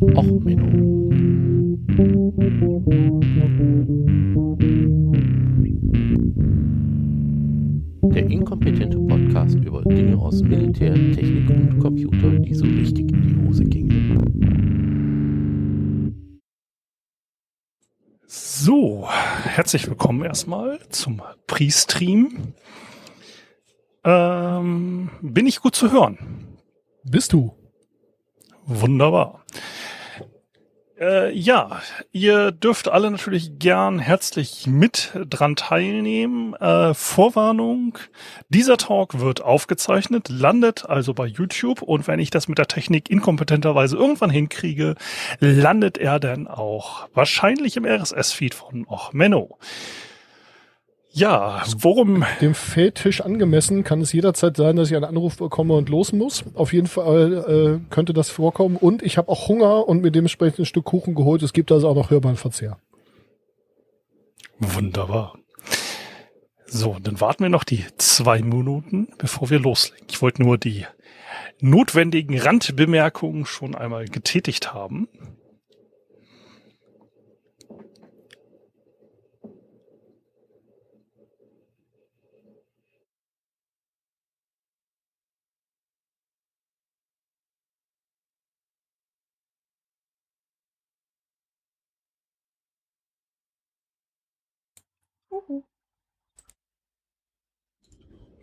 Och, Menno. Der inkompetente Podcast über Dinge aus Militär, Technik und Computer, die so richtig in die Hose gingen. So, herzlich willkommen erstmal zum Pre-Stream. Ähm, bin ich gut zu hören? Bist du? Wunderbar. Äh, ja, ihr dürft alle natürlich gern herzlich mit dran teilnehmen. Äh, Vorwarnung, dieser Talk wird aufgezeichnet, landet also bei YouTube und wenn ich das mit der Technik inkompetenterweise irgendwann hinkriege, landet er dann auch wahrscheinlich im RSS-Feed von Och Menno. Ja, worum? Dem Feldtisch angemessen kann es jederzeit sein, dass ich einen Anruf bekomme und los muss. Auf jeden Fall äh, könnte das vorkommen. Und ich habe auch Hunger und mir dementsprechend ein Stück Kuchen geholt. Es gibt also auch noch hörbaren Verzehr. Wunderbar. So, dann warten wir noch die zwei Minuten, bevor wir loslegen. Ich wollte nur die notwendigen Randbemerkungen schon einmal getätigt haben.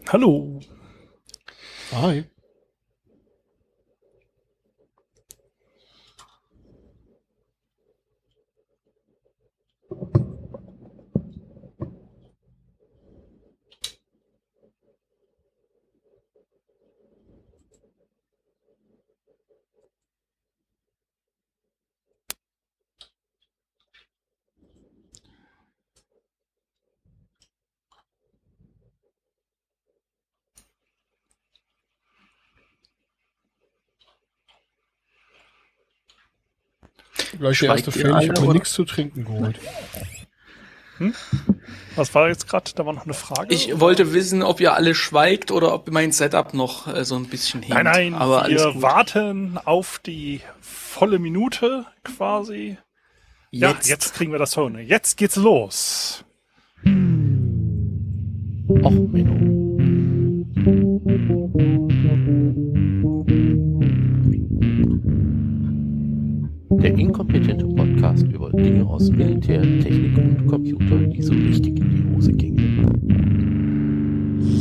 Hallo. Hi. Gleich der erste Fan. Ich habe mir oder? nichts zu trinken geholt. Was war jetzt gerade? Da war noch eine Frage. Ich wollte wissen, ob ihr alle schweigt oder ob mein Setup noch äh, so ein bisschen hinkt. nein, nein, aber wir warten auf die volle Minute quasi. Ja, Jetzt. jetzt kriegen wir das Hören. Jetzt geht's los. Och, Menno. Dinge aus Militär, Technik und Computer, die so richtig in die Hose gingen.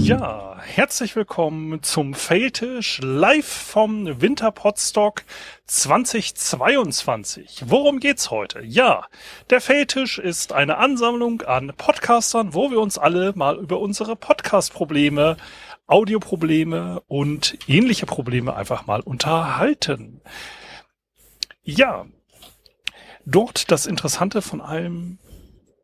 Ja, herzlich willkommen zum Feldtisch live vom Winterpotstock 2022. Worum geht's heute? Ja, der Feldtisch ist eine Ansammlung an Podcastern, wo wir uns alle mal über unsere Podcast-Probleme, Audioprobleme und ähnliche Probleme einfach mal unterhalten. Ja, dort das Interessante von allem,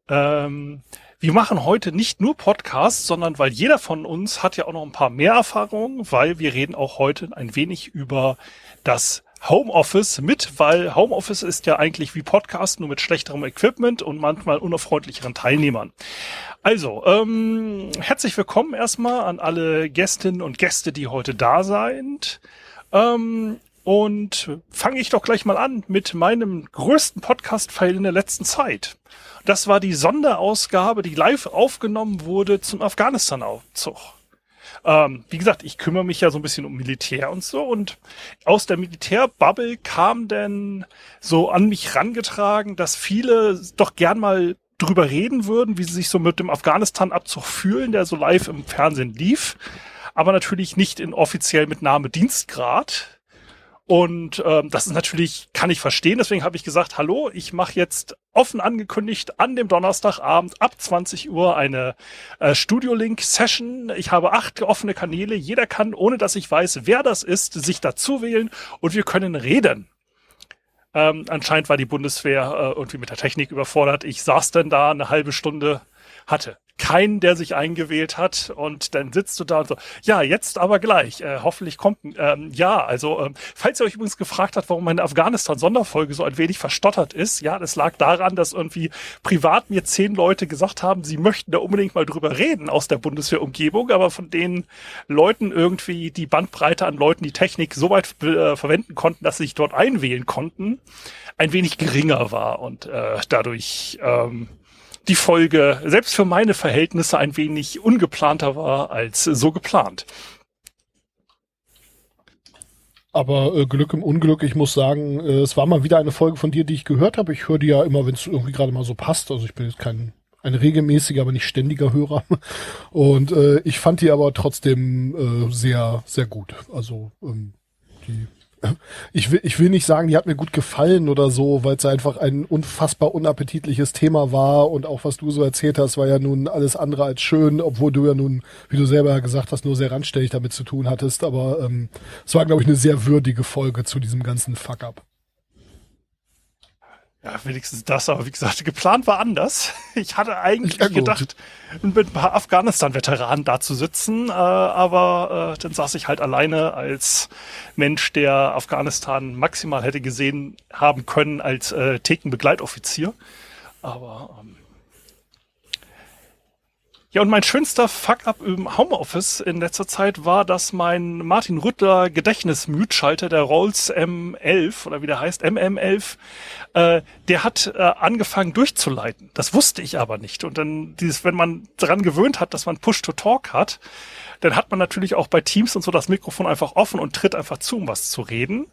ähm, wir machen heute nicht nur Podcasts, sondern weil jeder von uns hat ja auch noch ein paar mehr Erfahrungen, weil wir reden auch heute ein wenig über das Homeoffice mit, weil Homeoffice ist ja eigentlich wie Podcast, nur mit schlechterem Equipment und manchmal unerfreundlicheren Teilnehmern. Also, ähm, herzlich willkommen erstmal an alle Gästinnen und Gäste, die heute da sind. Ähm, und fange ich doch gleich mal an mit meinem größten Podcast-File in der letzten Zeit. Das war die Sonderausgabe, die live aufgenommen wurde zum Afghanistan-Aufzug. Ähm, wie gesagt, ich kümmere mich ja so ein bisschen um Militär und so und aus der Militärbubble kam denn so an mich rangetragen, dass viele doch gern mal drüber reden würden, wie sie sich so mit dem Afghanistan-Abzug fühlen, der so live im Fernsehen lief, aber natürlich nicht in offiziell mit Name Dienstgrad. Und ähm, das ist natürlich, kann ich verstehen. Deswegen habe ich gesagt, hallo, ich mache jetzt offen angekündigt an dem Donnerstagabend ab 20 Uhr eine äh, Studio-Link-Session. Ich habe acht offene Kanäle. Jeder kann, ohne dass ich weiß, wer das ist, sich dazu wählen und wir können reden. Ähm, anscheinend war die Bundeswehr äh, irgendwie mit der Technik überfordert. Ich saß dann da eine halbe Stunde, hatte keinen, der sich eingewählt hat. Und dann sitzt du da und so, ja, jetzt aber gleich, äh, hoffentlich kommt, ähm, ja, also, ähm, falls ihr euch übrigens gefragt habt, warum meine Afghanistan-Sonderfolge so ein wenig verstottert ist, ja, das lag daran, dass irgendwie privat mir zehn Leute gesagt haben, sie möchten da unbedingt mal drüber reden aus der Bundeswehrumgebung, aber von den Leuten irgendwie die Bandbreite an Leuten, die Technik so weit äh, verwenden konnten, dass sie sich dort einwählen konnten, ein wenig geringer war. Und äh, dadurch ähm, die Folge selbst für meine Verhältnisse ein wenig ungeplanter war als so geplant. Aber äh, Glück im Unglück, ich muss sagen, äh, es war mal wieder eine Folge von dir, die ich gehört habe. Ich höre die ja immer, wenn es irgendwie gerade mal so passt. Also ich bin jetzt kein ein regelmäßiger, aber nicht ständiger Hörer. Und äh, ich fand die aber trotzdem äh, sehr, sehr gut. Also ähm, die ich will, ich will nicht sagen, die hat mir gut gefallen oder so, weil es einfach ein unfassbar unappetitliches Thema war und auch was du so erzählt hast, war ja nun alles andere als schön, obwohl du ja nun, wie du selber gesagt hast, nur sehr randstellig damit zu tun hattest. Aber ähm, es war, glaube ich, eine sehr würdige Folge zu diesem ganzen Fuck-up. Ja, wenigstens das, aber wie gesagt, geplant war anders. Ich hatte eigentlich ja, gedacht, mit ein paar Afghanistan-Veteranen da zu sitzen, äh, aber äh, dann saß ich halt alleine als Mensch, der Afghanistan maximal hätte gesehen haben können als äh, Thekenbegleitoffizier. Aber ähm, ja, und mein schönster Fuck-up im Homeoffice in letzter Zeit war, dass mein Martin Rüttler Gedächtnismütschalter, der Rolls M11 oder wie der heißt, MM11, äh, der hat äh, angefangen durchzuleiten. Das wusste ich aber nicht. Und dann dieses, wenn man daran gewöhnt hat, dass man Push-to-Talk hat, dann hat man natürlich auch bei Teams und so das Mikrofon einfach offen und tritt einfach zu, um was zu reden,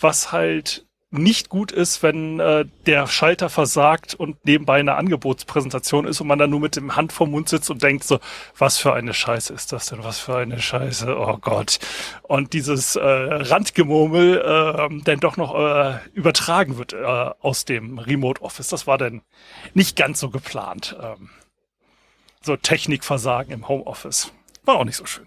was halt nicht gut ist, wenn äh, der Schalter versagt und nebenbei eine Angebotspräsentation ist und man dann nur mit dem Hand vorm Mund sitzt und denkt so, was für eine Scheiße ist das denn? Was für eine Scheiße? Oh Gott. Und dieses äh, Randgemurmel äh, dann doch noch äh, übertragen wird äh, aus dem Remote Office. Das war dann nicht ganz so geplant. Ähm, so Technikversagen im Homeoffice. War auch nicht so schön.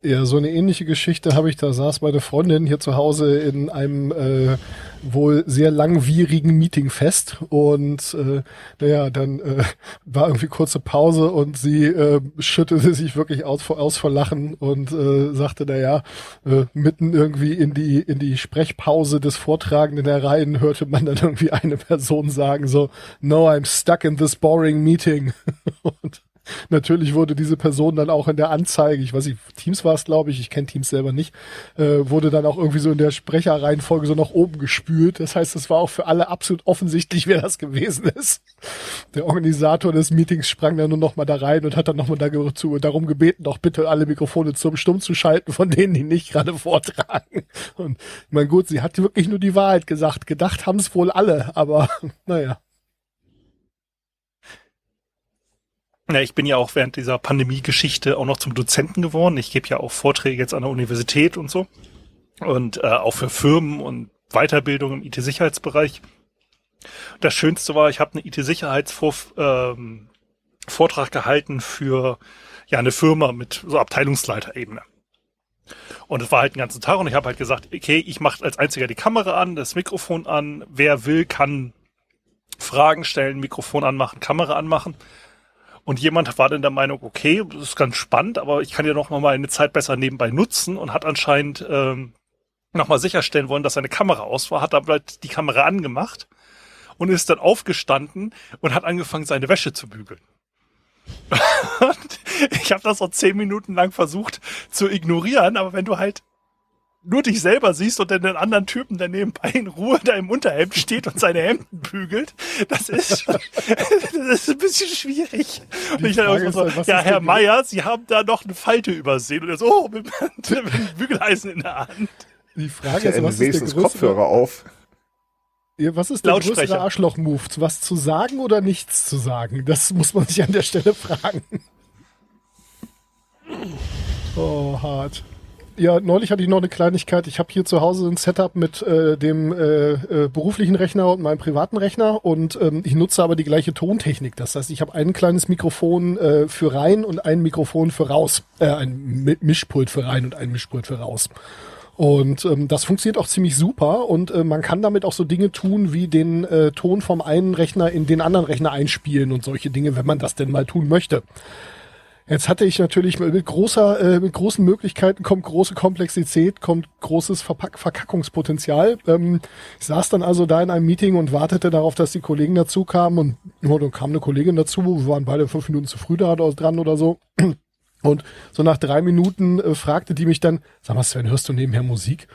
Ja, so eine ähnliche Geschichte habe ich. Da saß meine Freundin hier zu Hause in einem äh, wohl sehr langwierigen Meeting fest und äh, naja, dann äh, war irgendwie kurze Pause und sie äh, schüttete sich wirklich aus vor, aus vor Lachen und äh, sagte, naja, äh, mitten irgendwie in die in die Sprechpause des Vortragenden herein hörte man dann irgendwie eine Person sagen so, no, I'm stuck in this boring meeting und Natürlich wurde diese Person dann auch in der Anzeige, ich weiß nicht, Teams war es, glaube ich, ich kenne Teams selber nicht, äh, wurde dann auch irgendwie so in der Sprecherreihenfolge so nach oben gespült. Das heißt, es war auch für alle absolut offensichtlich, wer das gewesen ist. Der Organisator des Meetings sprang dann nur noch mal da rein und hat dann noch mal dazu, darum gebeten, doch bitte alle Mikrofone zum Stumm zu schalten, von denen die nicht gerade vortragen. Und ich meine, gut, sie hat wirklich nur die Wahrheit gesagt. Gedacht haben es wohl alle, aber naja. Ja, ich bin ja auch während dieser Pandemie-Geschichte auch noch zum Dozenten geworden. Ich gebe ja auch Vorträge jetzt an der Universität und so. Und äh, auch für Firmen und Weiterbildung im IT-Sicherheitsbereich. Das Schönste war, ich habe einen IT-Sicherheitsvortrag ähm, gehalten für ja eine Firma mit so Abteilungsleiterebene. Und es war halt den ganzen Tag und ich habe halt gesagt, okay, ich mache als einziger die Kamera an, das Mikrofon an. Wer will, kann Fragen stellen, Mikrofon anmachen, Kamera anmachen. Und jemand war dann der Meinung, okay, das ist ganz spannend, aber ich kann ja noch mal eine Zeit besser nebenbei nutzen und hat anscheinend ähm, noch mal sicherstellen wollen, dass seine Kamera aus war, hat halt die Kamera angemacht und ist dann aufgestanden und hat angefangen, seine Wäsche zu bügeln. ich habe das so zehn Minuten lang versucht zu ignorieren, aber wenn du halt nur dich selber siehst und dann den anderen Typen, der nebenbei in Ruhe da im Unterhemd steht und seine Hemden bügelt, das ist, das ist ein bisschen schwierig. und ich dann so, halt, ja, Herr Meier, Sie haben da noch eine Falte übersehen. Und er so, oh, mit, mit einem Bügeleisen in der Hand. Die Frage ist, was ist der Kopfhörer auf. Ja, was ist der größere Arschloch-Move? Was zu sagen oder nichts zu sagen? Das muss man sich an der Stelle fragen. Oh, hart. Ja, neulich hatte ich noch eine Kleinigkeit. Ich habe hier zu Hause ein Setup mit äh, dem äh, äh, beruflichen Rechner und meinem privaten Rechner und ähm, ich nutze aber die gleiche Tontechnik. Das heißt, ich habe ein kleines Mikrofon äh, für rein und ein Mikrofon für raus. Äh, ein Mischpult für rein und ein Mischpult für raus. Und ähm, das funktioniert auch ziemlich super und äh, man kann damit auch so Dinge tun, wie den äh, Ton vom einen Rechner in den anderen Rechner einspielen und solche Dinge, wenn man das denn mal tun möchte. Jetzt hatte ich natürlich mit großer, äh, mit großen Möglichkeiten kommt große Komplexität, kommt großes Verpack Verkackungspotenzial. Ähm, ich saß dann also da in einem Meeting und wartete darauf, dass die Kollegen dazu kamen und oh, dann kam eine Kollegin dazu, wir waren beide fünf Minuten zu früh da dran oder so. Und so nach drei Minuten äh, fragte die mich dann, sag mal Sven, hörst du nebenher Musik?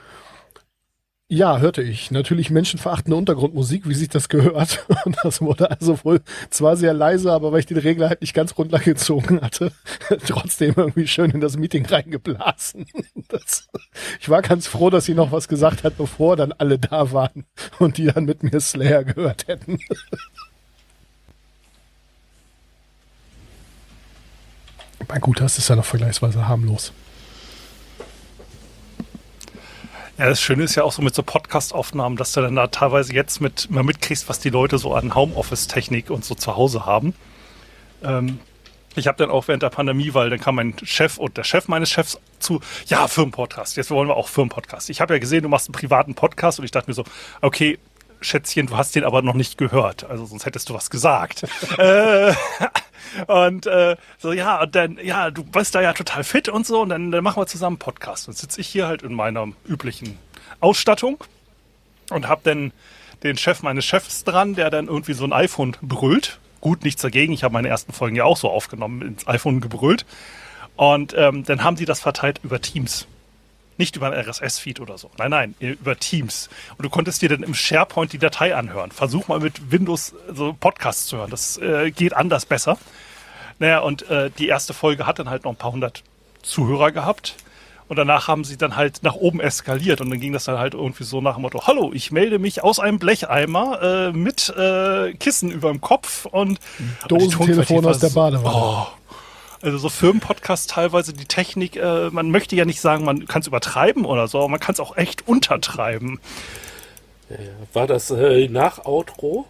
Ja, hörte ich. Natürlich menschenverachtende Untergrundmusik, wie sich das gehört. Und das wurde also wohl zwar sehr leise, aber weil ich den Regler halt nicht ganz runtergezogen hatte, trotzdem irgendwie schön in das Meeting reingeblasen. Das, ich war ganz froh, dass sie noch was gesagt hat, bevor dann alle da waren und die dann mit mir Slayer gehört hätten. Mein gut, das ist ja noch vergleichsweise harmlos. Ja, das Schöne ist ja auch so mit so Podcast-Aufnahmen, dass du dann da teilweise jetzt mit mal mitkriegst, was die Leute so an Homeoffice-Technik und so zu Hause haben. Ähm, ich habe dann auch während der Pandemie, weil dann kam mein Chef und der Chef meines Chefs zu, ja, Firmenpodcast, jetzt wollen wir auch Firmenpodcast. Ich habe ja gesehen, du machst einen privaten Podcast und ich dachte mir so, okay, Schätzchen, du hast den aber noch nicht gehört, also sonst hättest du was gesagt. äh, und äh, so, ja, und dann, ja, du bist da ja total fit und so, und dann, dann machen wir zusammen einen Podcast. Und sitze ich hier halt in meiner üblichen Ausstattung und hab dann den Chef meines Chefs dran, der dann irgendwie so ein iPhone brüllt. Gut, nichts dagegen. Ich habe meine ersten Folgen ja auch so aufgenommen, ins iPhone gebrüllt. Und ähm, dann haben sie das verteilt über Teams. Nicht über ein RSS-Feed oder so. Nein, nein, über Teams. Und du konntest dir dann im SharePoint die Datei anhören. Versuch mal mit Windows so Podcasts zu hören. Das äh, geht anders besser. Naja, und äh, die erste Folge hat dann halt noch ein paar hundert Zuhörer gehabt. Und danach haben sie dann halt nach oben eskaliert und dann ging das dann halt irgendwie so nach dem Motto, hallo, ich melde mich aus einem Blecheimer äh, mit äh, Kissen über dem Kopf und Dosentelefon aus der Badewanne. Oh, also so Firmenpodcasts teilweise die Technik, äh, man möchte ja nicht sagen, man kann es übertreiben oder so, aber man kann es auch echt untertreiben. Ja. War das äh, nach Outro?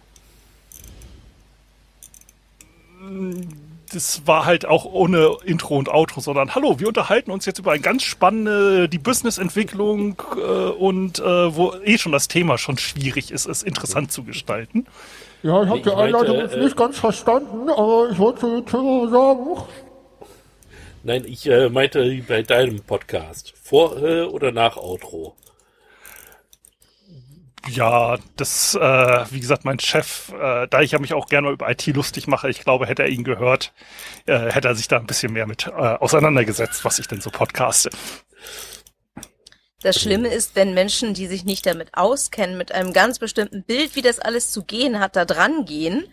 Das war halt auch ohne Intro und Outro, sondern hallo, wir unterhalten uns jetzt über ein ganz spannende, die Businessentwicklung äh, und äh, wo eh schon das Thema schon schwierig ist, es interessant zu gestalten. Ja, ich habe die Einleitung jetzt nicht ganz verstanden, aber ich wollte Thema sagen. Nein, ich äh, meinte bei deinem Podcast. Vor äh, oder nach Outro? Ja, das, äh, wie gesagt, mein Chef, äh, da ich ja mich auch gerne mal über IT lustig mache, ich glaube, hätte er ihn gehört, äh, hätte er sich da ein bisschen mehr mit äh, auseinandergesetzt, was ich denn so podcaste. Das Schlimme ist, wenn Menschen, die sich nicht damit auskennen, mit einem ganz bestimmten Bild, wie das alles zu gehen hat, da dran gehen.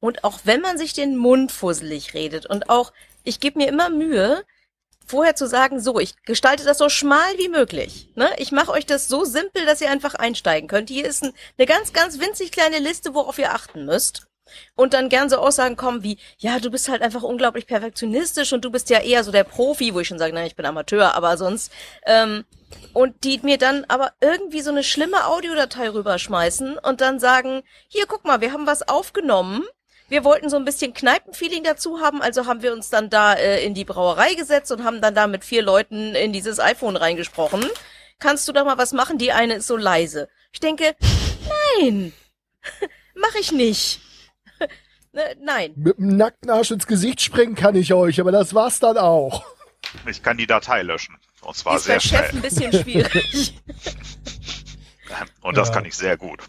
Und auch wenn man sich den Mund fusselig redet und auch ich gebe mir immer Mühe, vorher zu sagen, so, ich gestalte das so schmal wie möglich. Ne? Ich mache euch das so simpel, dass ihr einfach einsteigen könnt. Hier ist ein, eine ganz, ganz winzig kleine Liste, worauf ihr achten müsst. Und dann gern so Aussagen kommen wie, ja, du bist halt einfach unglaublich perfektionistisch und du bist ja eher so der Profi, wo ich schon sage, nein, ich bin Amateur, aber sonst. Ähm, und die mir dann aber irgendwie so eine schlimme Audiodatei rüberschmeißen und dann sagen, hier, guck mal, wir haben was aufgenommen wir wollten so ein bisschen Kneipenfeeling dazu haben, also haben wir uns dann da äh, in die Brauerei gesetzt und haben dann da mit vier Leuten in dieses iPhone reingesprochen. Kannst du da mal was machen? Die eine ist so leise. Ich denke, nein, mach ich nicht. ne, nein. Mit dem nackten Arsch ins Gesicht springen kann ich euch, aber das war's dann auch. Ich kann die Datei löschen. Und zwar ist sehr schnell. Chef ein bisschen schwierig. Und das Ja. kann ich sehr gut.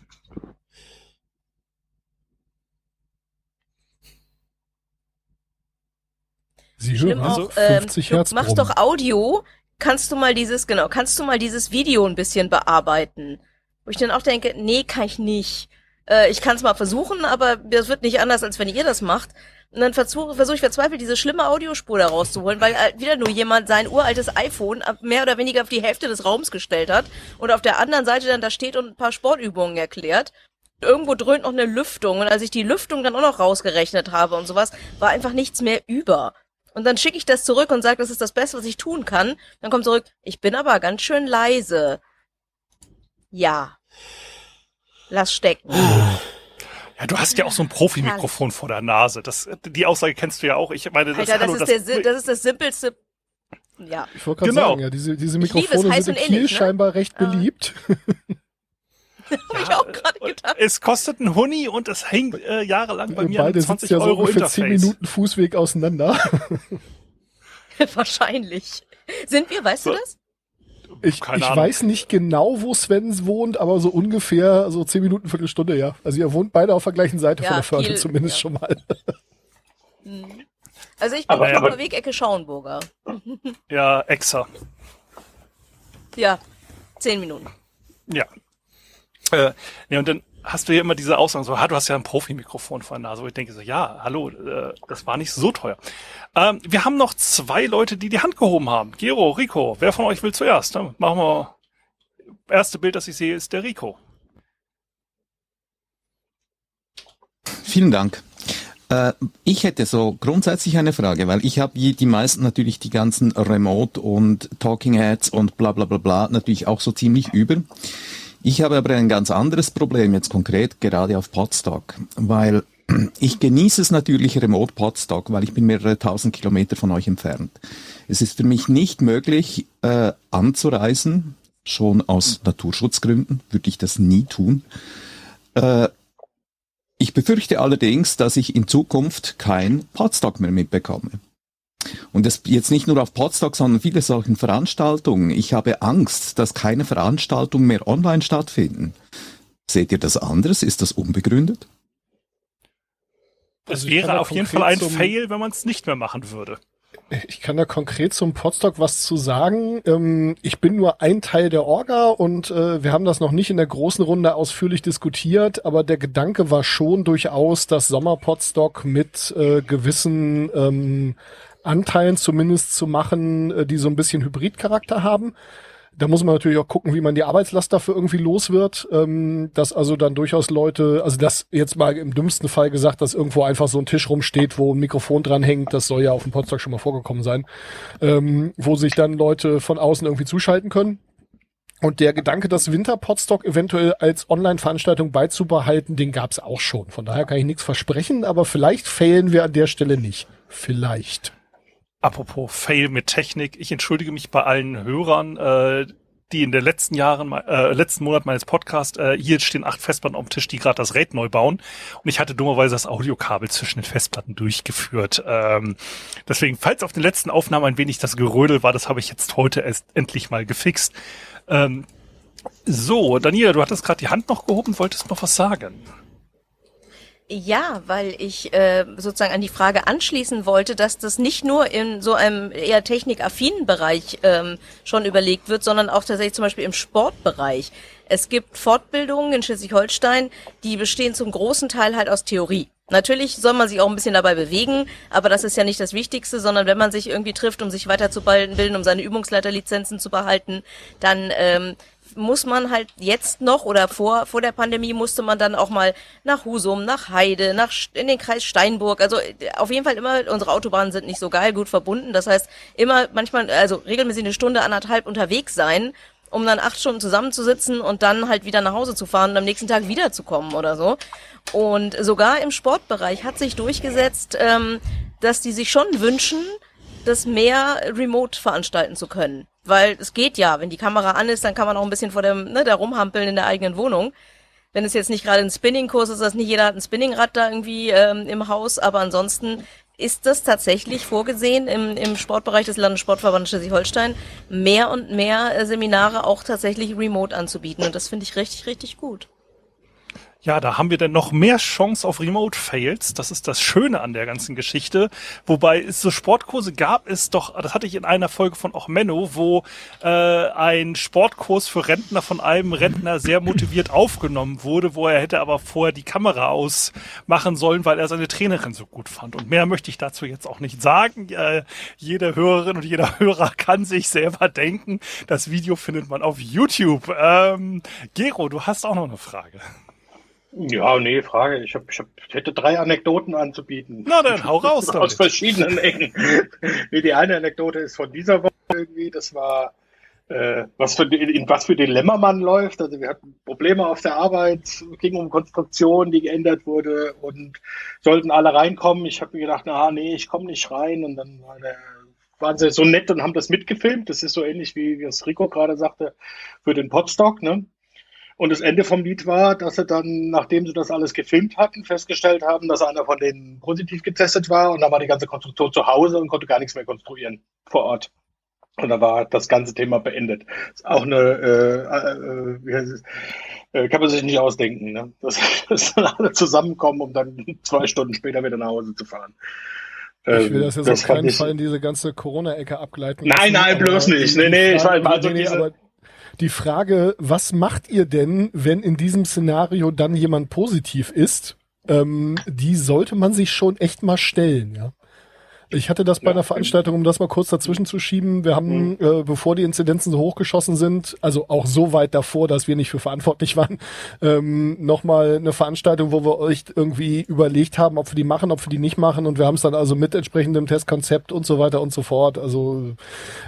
Sie Schlimm hören auch, ähm, 50 du Hertz machst brummen. doch Audio, kannst du mal dieses, genau, kannst du mal dieses Video ein bisschen bearbeiten? Wo ich dann auch denke, nee, kann ich nicht. Äh, ich kann es mal versuchen, aber das wird nicht anders, als wenn ihr das macht. Und dann versuche versuch ich verzweifelt, diese schlimme Audiospur da rauszuholen, weil äh, wieder nur jemand sein uraltes iPhone mehr oder weniger auf die Hälfte des Raums gestellt hat und auf der anderen Seite dann da steht und ein paar Sportübungen erklärt. Irgendwo dröhnt noch eine Lüftung und als ich die Lüftung dann auch noch rausgerechnet habe und sowas, war einfach nichts mehr über. Und dann schicke ich das zurück und sage, das ist das Beste, was ich tun kann. Dann kommt zurück, ich bin aber ganz schön leise. Ja. Lass stecken. Ja, du hast ja auch so ein Profi-Mikrofon vor der Nase. Das, die Aussage kennst du ja auch. Ich meine, das, Alter, das hallo, ist, der, Sim- das ist das simpelste. Ja. Ich wollte gerade Genau. sagen, ja, diese, diese Mikrofone sind in und Kiel ähnlich, ne? scheinbar recht Ah. beliebt. Habe ich auch gerade gedacht. Es kostet ein Huni und es hängt äh, jahrelang bei mir an beide 20 sitzen ja so Euro ungefähr 10 Interface. Minuten Fußweg auseinander. Wahrscheinlich. Sind wir, weißt So. du das? Ich, Keine ich Ahnung. weiß nicht genau, wo Sven wohnt, aber so ungefähr so 10 Minuten, Viertelstunde, ja. Also ihr wohnt beide auf der gleichen Seite Ja, von der Förde Kiel, zumindest ja. schon mal. Hm. Also ich bin Aber- auf aber- der Weg Ecke Schauenburger. Ja, Exa. Ja, zehn Minuten. Ja. Äh, nee, und dann hast du ja immer diese Aussagen so, ha, du hast ja ein Profimikrofon vor der Nase. Wo ich denke so, ja, hallo, äh, das war nicht so teuer. Ähm, wir haben noch zwei Leute, die die Hand gehoben haben. Gero, Rico, wer von euch will zuerst? Dann machen wir. Erste Bild, das ich sehe, ist der Rico. Vielen Dank. Äh, Ich hätte so grundsätzlich eine Frage, weil ich habe die meisten natürlich die ganzen Remote und Talking Heads und bla bla bla bla natürlich auch so ziemlich über. Ich habe aber ein ganz anderes Problem jetzt konkret gerade auf Podstock, weil ich genieße es natürlich remote Podstock, weil ich bin mehrere tausend Kilometer von euch entfernt. Es ist für mich nicht möglich äh, anzureisen, schon aus Naturschutzgründen würde ich das nie tun. Äh, ich befürchte allerdings, dass ich in Zukunft kein Podstock mehr mitbekomme. Und das jetzt nicht nur auf Podstock, sondern viele solchen Veranstaltungen. Ich habe Angst, dass keine Veranstaltungen mehr online stattfinden. Seht ihr das anders? Ist das unbegründet? Es Also kann wäre auf jeden Fall ein Fail, wenn man es nicht mehr machen würde. Ich kann da konkret zum Podstock was zu sagen. Ähm, ich bin nur ein Teil der Orga und äh, wir haben das noch nicht in der großen Runde ausführlich diskutiert, aber der Gedanke war schon durchaus, das Sommer-Podstock mit äh, gewissen ähm, Anteilen zumindest zu machen, äh, die so ein bisschen Hybridcharakter haben. Da muss man natürlich auch gucken, wie man die Arbeitslast dafür irgendwie los wird. Ähm, dass also dann durchaus Leute, also das jetzt mal im dümmsten Fall gesagt, dass irgendwo einfach so ein Tisch rumsteht, wo ein Mikrofon dran hängt, das soll ja auf dem Podstock schon mal vorgekommen sein, ähm, wo sich dann Leute von außen irgendwie zuschalten können. Und der Gedanke, das Winter-Podstock eventuell als Online-Veranstaltung beizubehalten, den gab's auch schon. Von daher kann ich nichts versprechen, aber vielleicht failen wir an der Stelle nicht. Vielleicht. Apropos Fail mit Technik, ich entschuldige mich bei allen Hörern, äh, die in den letzten Jahren, äh, letzten Monat meines Podcasts, äh, hier stehen acht Festplatten auf dem Tisch, die gerade das RAID neu bauen. Und ich hatte dummerweise das Audiokabel zwischen den Festplatten durchgeführt. Ähm, deswegen, falls auf den letzten Aufnahmen ein wenig das Gerödel war, das habe ich jetzt heute erst endlich mal gefixt. Ähm, so, Daniela, du hattest gerade die Hand noch gehoben, wolltest noch was sagen. Ja, weil ich äh, sozusagen an die Frage anschließen wollte, dass das nicht nur in so einem eher technikaffinen Bereich ähm, schon überlegt wird, sondern auch tatsächlich zum Beispiel im Sportbereich. Es gibt Fortbildungen in Schleswig-Holstein, die bestehen zum großen Teil halt aus Theorie. Natürlich soll man sich auch ein bisschen dabei bewegen, aber das ist ja nicht das Wichtigste, sondern wenn man sich irgendwie trifft, um sich weiterzubilden, um seine Übungsleiterlizenzen zu behalten, dann ähm, muss man halt jetzt noch oder vor, vor der Pandemie musste man dann auch mal nach Husum, nach Heide, nach in den Kreis Steinburg. Also äh, auf jeden Fall immer, unsere Autobahnen sind nicht so geil gut verbunden. Das heißt, immer manchmal, also regelmäßig eine Stunde, anderthalb unterwegs sein, um dann acht Stunden zusammenzusitzen und dann halt wieder nach Hause zu fahren und am nächsten Tag wiederzukommen oder so. Und sogar im Sportbereich hat sich durchgesetzt, ähm, dass die sich schon wünschen, das mehr remote veranstalten zu können. Weil es geht ja, wenn die Kamera an ist, dann kann man auch ein bisschen vor dem, ne, da rumhampeln in der eigenen Wohnung. Wenn es jetzt nicht gerade ein Spinningkurs ist, dass nicht jeder hat ein Spinningrad da irgendwie ähm, im Haus, aber ansonsten ist das tatsächlich vorgesehen im, im Sportbereich des Landessportverbandes Schleswig-Holstein, mehr und mehr äh, Seminare auch tatsächlich remote anzubieten. Und das finde ich richtig, richtig gut. Ja, da haben wir dann noch mehr Chance auf Remote-Fails. Das ist das Schöne an der ganzen Geschichte. Wobei es so Sportkurse gab es doch, das hatte ich in einer Folge von auch Menno, wo äh, ein Sportkurs für Rentner von einem Rentner sehr motiviert aufgenommen wurde, wo er hätte aber vorher die Kamera ausmachen sollen, weil er seine Trainerin so gut fand. Und mehr möchte ich dazu jetzt auch nicht sagen. Äh, jede Hörerin und jeder Hörer kann sich selber denken. Das Video findet man auf YouTube. Ähm, Gero, du hast auch noch eine Frage. Ja, nee, Frage. Ich, hab, ich, hab, ich hätte drei Anekdoten anzubieten. Na dann, hau raus Aus damit. verschiedenen Ecken. nee, die eine Anekdote ist von dieser Woche irgendwie. Das war, äh, was für, in was für Dilemma man läuft. Also wir hatten Probleme auf der Arbeit, es ging um Konstruktion, die geändert wurde und sollten alle reinkommen. Ich habe mir gedacht, na nee, ich komme nicht rein. Und dann war der waren sie so nett und haben das mitgefilmt. Das ist so ähnlich wie, wie es Rico gerade sagte, für den Podstock, ne? Und das Ende vom Lied war, dass sie dann, nachdem sie das alles gefilmt hatten, festgestellt haben, dass einer von denen positiv getestet war und dann war die ganze Konstruktion zu Hause und konnte gar nichts mehr konstruieren vor Ort. Und da war das ganze Thema beendet. Ist auch eine, äh, äh, wie heißt es, äh, kann man sich nicht ausdenken, ne? dass, dass dann alle zusammenkommen, um dann zwei Stunden später wieder nach Hause zu fahren. Ich will das jetzt Ähm, das auf keinen Fall in diese ganze Corona-Ecke abgleiten. Nein, nein, bloß nicht. Nee, nee, ich war- also nee, nee, diese- die Frage, was macht ihr denn, wenn in diesem Szenario dann jemand positiv ist, ähm, die sollte man sich schon echt mal stellen, ja. Ich hatte das bei Ja, einer Veranstaltung, um das mal kurz dazwischen zu schieben. Wir haben, äh, bevor die Inzidenzen so hochgeschossen sind, also auch so weit davor, dass wir nicht für verantwortlich waren, ähm, nochmal eine Veranstaltung, wo wir euch irgendwie überlegt haben, ob wir die machen, ob wir die nicht machen. Und wir haben es dann also mit entsprechendem Testkonzept und so weiter und so fort. Also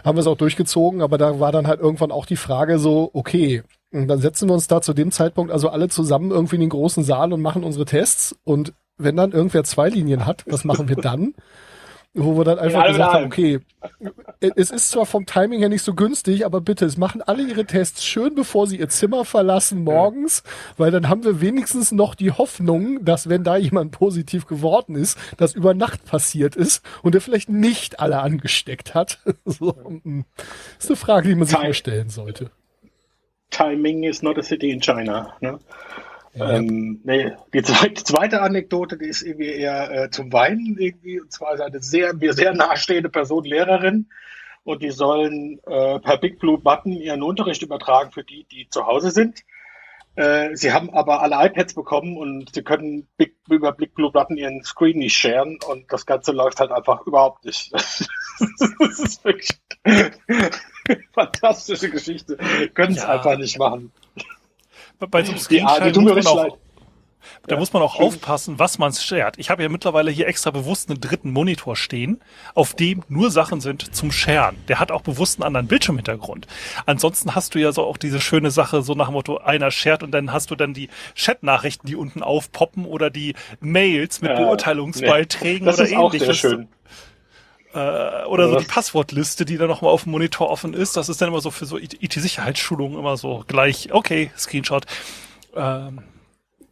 haben wir es auch durchgezogen, aber da war dann halt irgendwann auch die Frage so, okay, und dann setzen wir uns da zu dem Zeitpunkt also alle zusammen irgendwie in den großen Saal und machen unsere Tests. Und wenn dann irgendwer zwei Linien hat, was machen wir dann? Wo wir dann einfach gesagt haben, okay, es ist zwar vom Timing her nicht so günstig, aber bitte, es machen alle ihre Tests schön, bevor sie ihr Zimmer verlassen morgens, weil dann haben wir wenigstens noch die Hoffnung, dass wenn da jemand positiv geworden ist, das über Nacht passiert ist und er vielleicht nicht alle angesteckt hat. so, mm. ist eine Frage, die man sich Time. mal stellen sollte. Timing is not a city in China. Ne? Ähm, nee, die zweite, zweite Anekdote, die ist irgendwie eher äh, zum Weinen irgendwie, und zwar ist eine sehr, mir sehr nahestehende Person Lehrerin und die sollen äh, per Big Blue Button ihren Unterricht übertragen für die, die zu Hause sind. Äh, sie haben aber alle iPads bekommen und sie können Big, über Big Blue Button ihren Screen nicht sharen und das Ganze läuft halt einfach überhaupt nicht. das ist wirklich fantastische Geschichte. Können es Ja. einfach nicht machen. Bei so einem Die, die Screenshare tun mir muss man auch, leid. da muss man auch aufpassen, was man shared. Ich habe ja mittlerweile hier extra bewusst einen dritten Monitor stehen, auf dem nur Sachen sind zum Sharen. Der hat auch bewusst einen anderen Bildschirmhintergrund. Ansonsten hast du ja so auch diese schöne Sache, so nach dem Motto, einer shared und dann hast du dann die Chat-Nachrichten, die unten aufpoppen oder die Mails mit Ja, Beurteilungsbeiträgen Das oder ist auch ähnliches. sehr schön. Äh, oder so Das- die Passwortliste, die dann nochmal auf dem Monitor offen ist. Das ist dann immer so für so IT-Sicherheitsschulungen immer so gleich, okay, Screenshot. Ähm,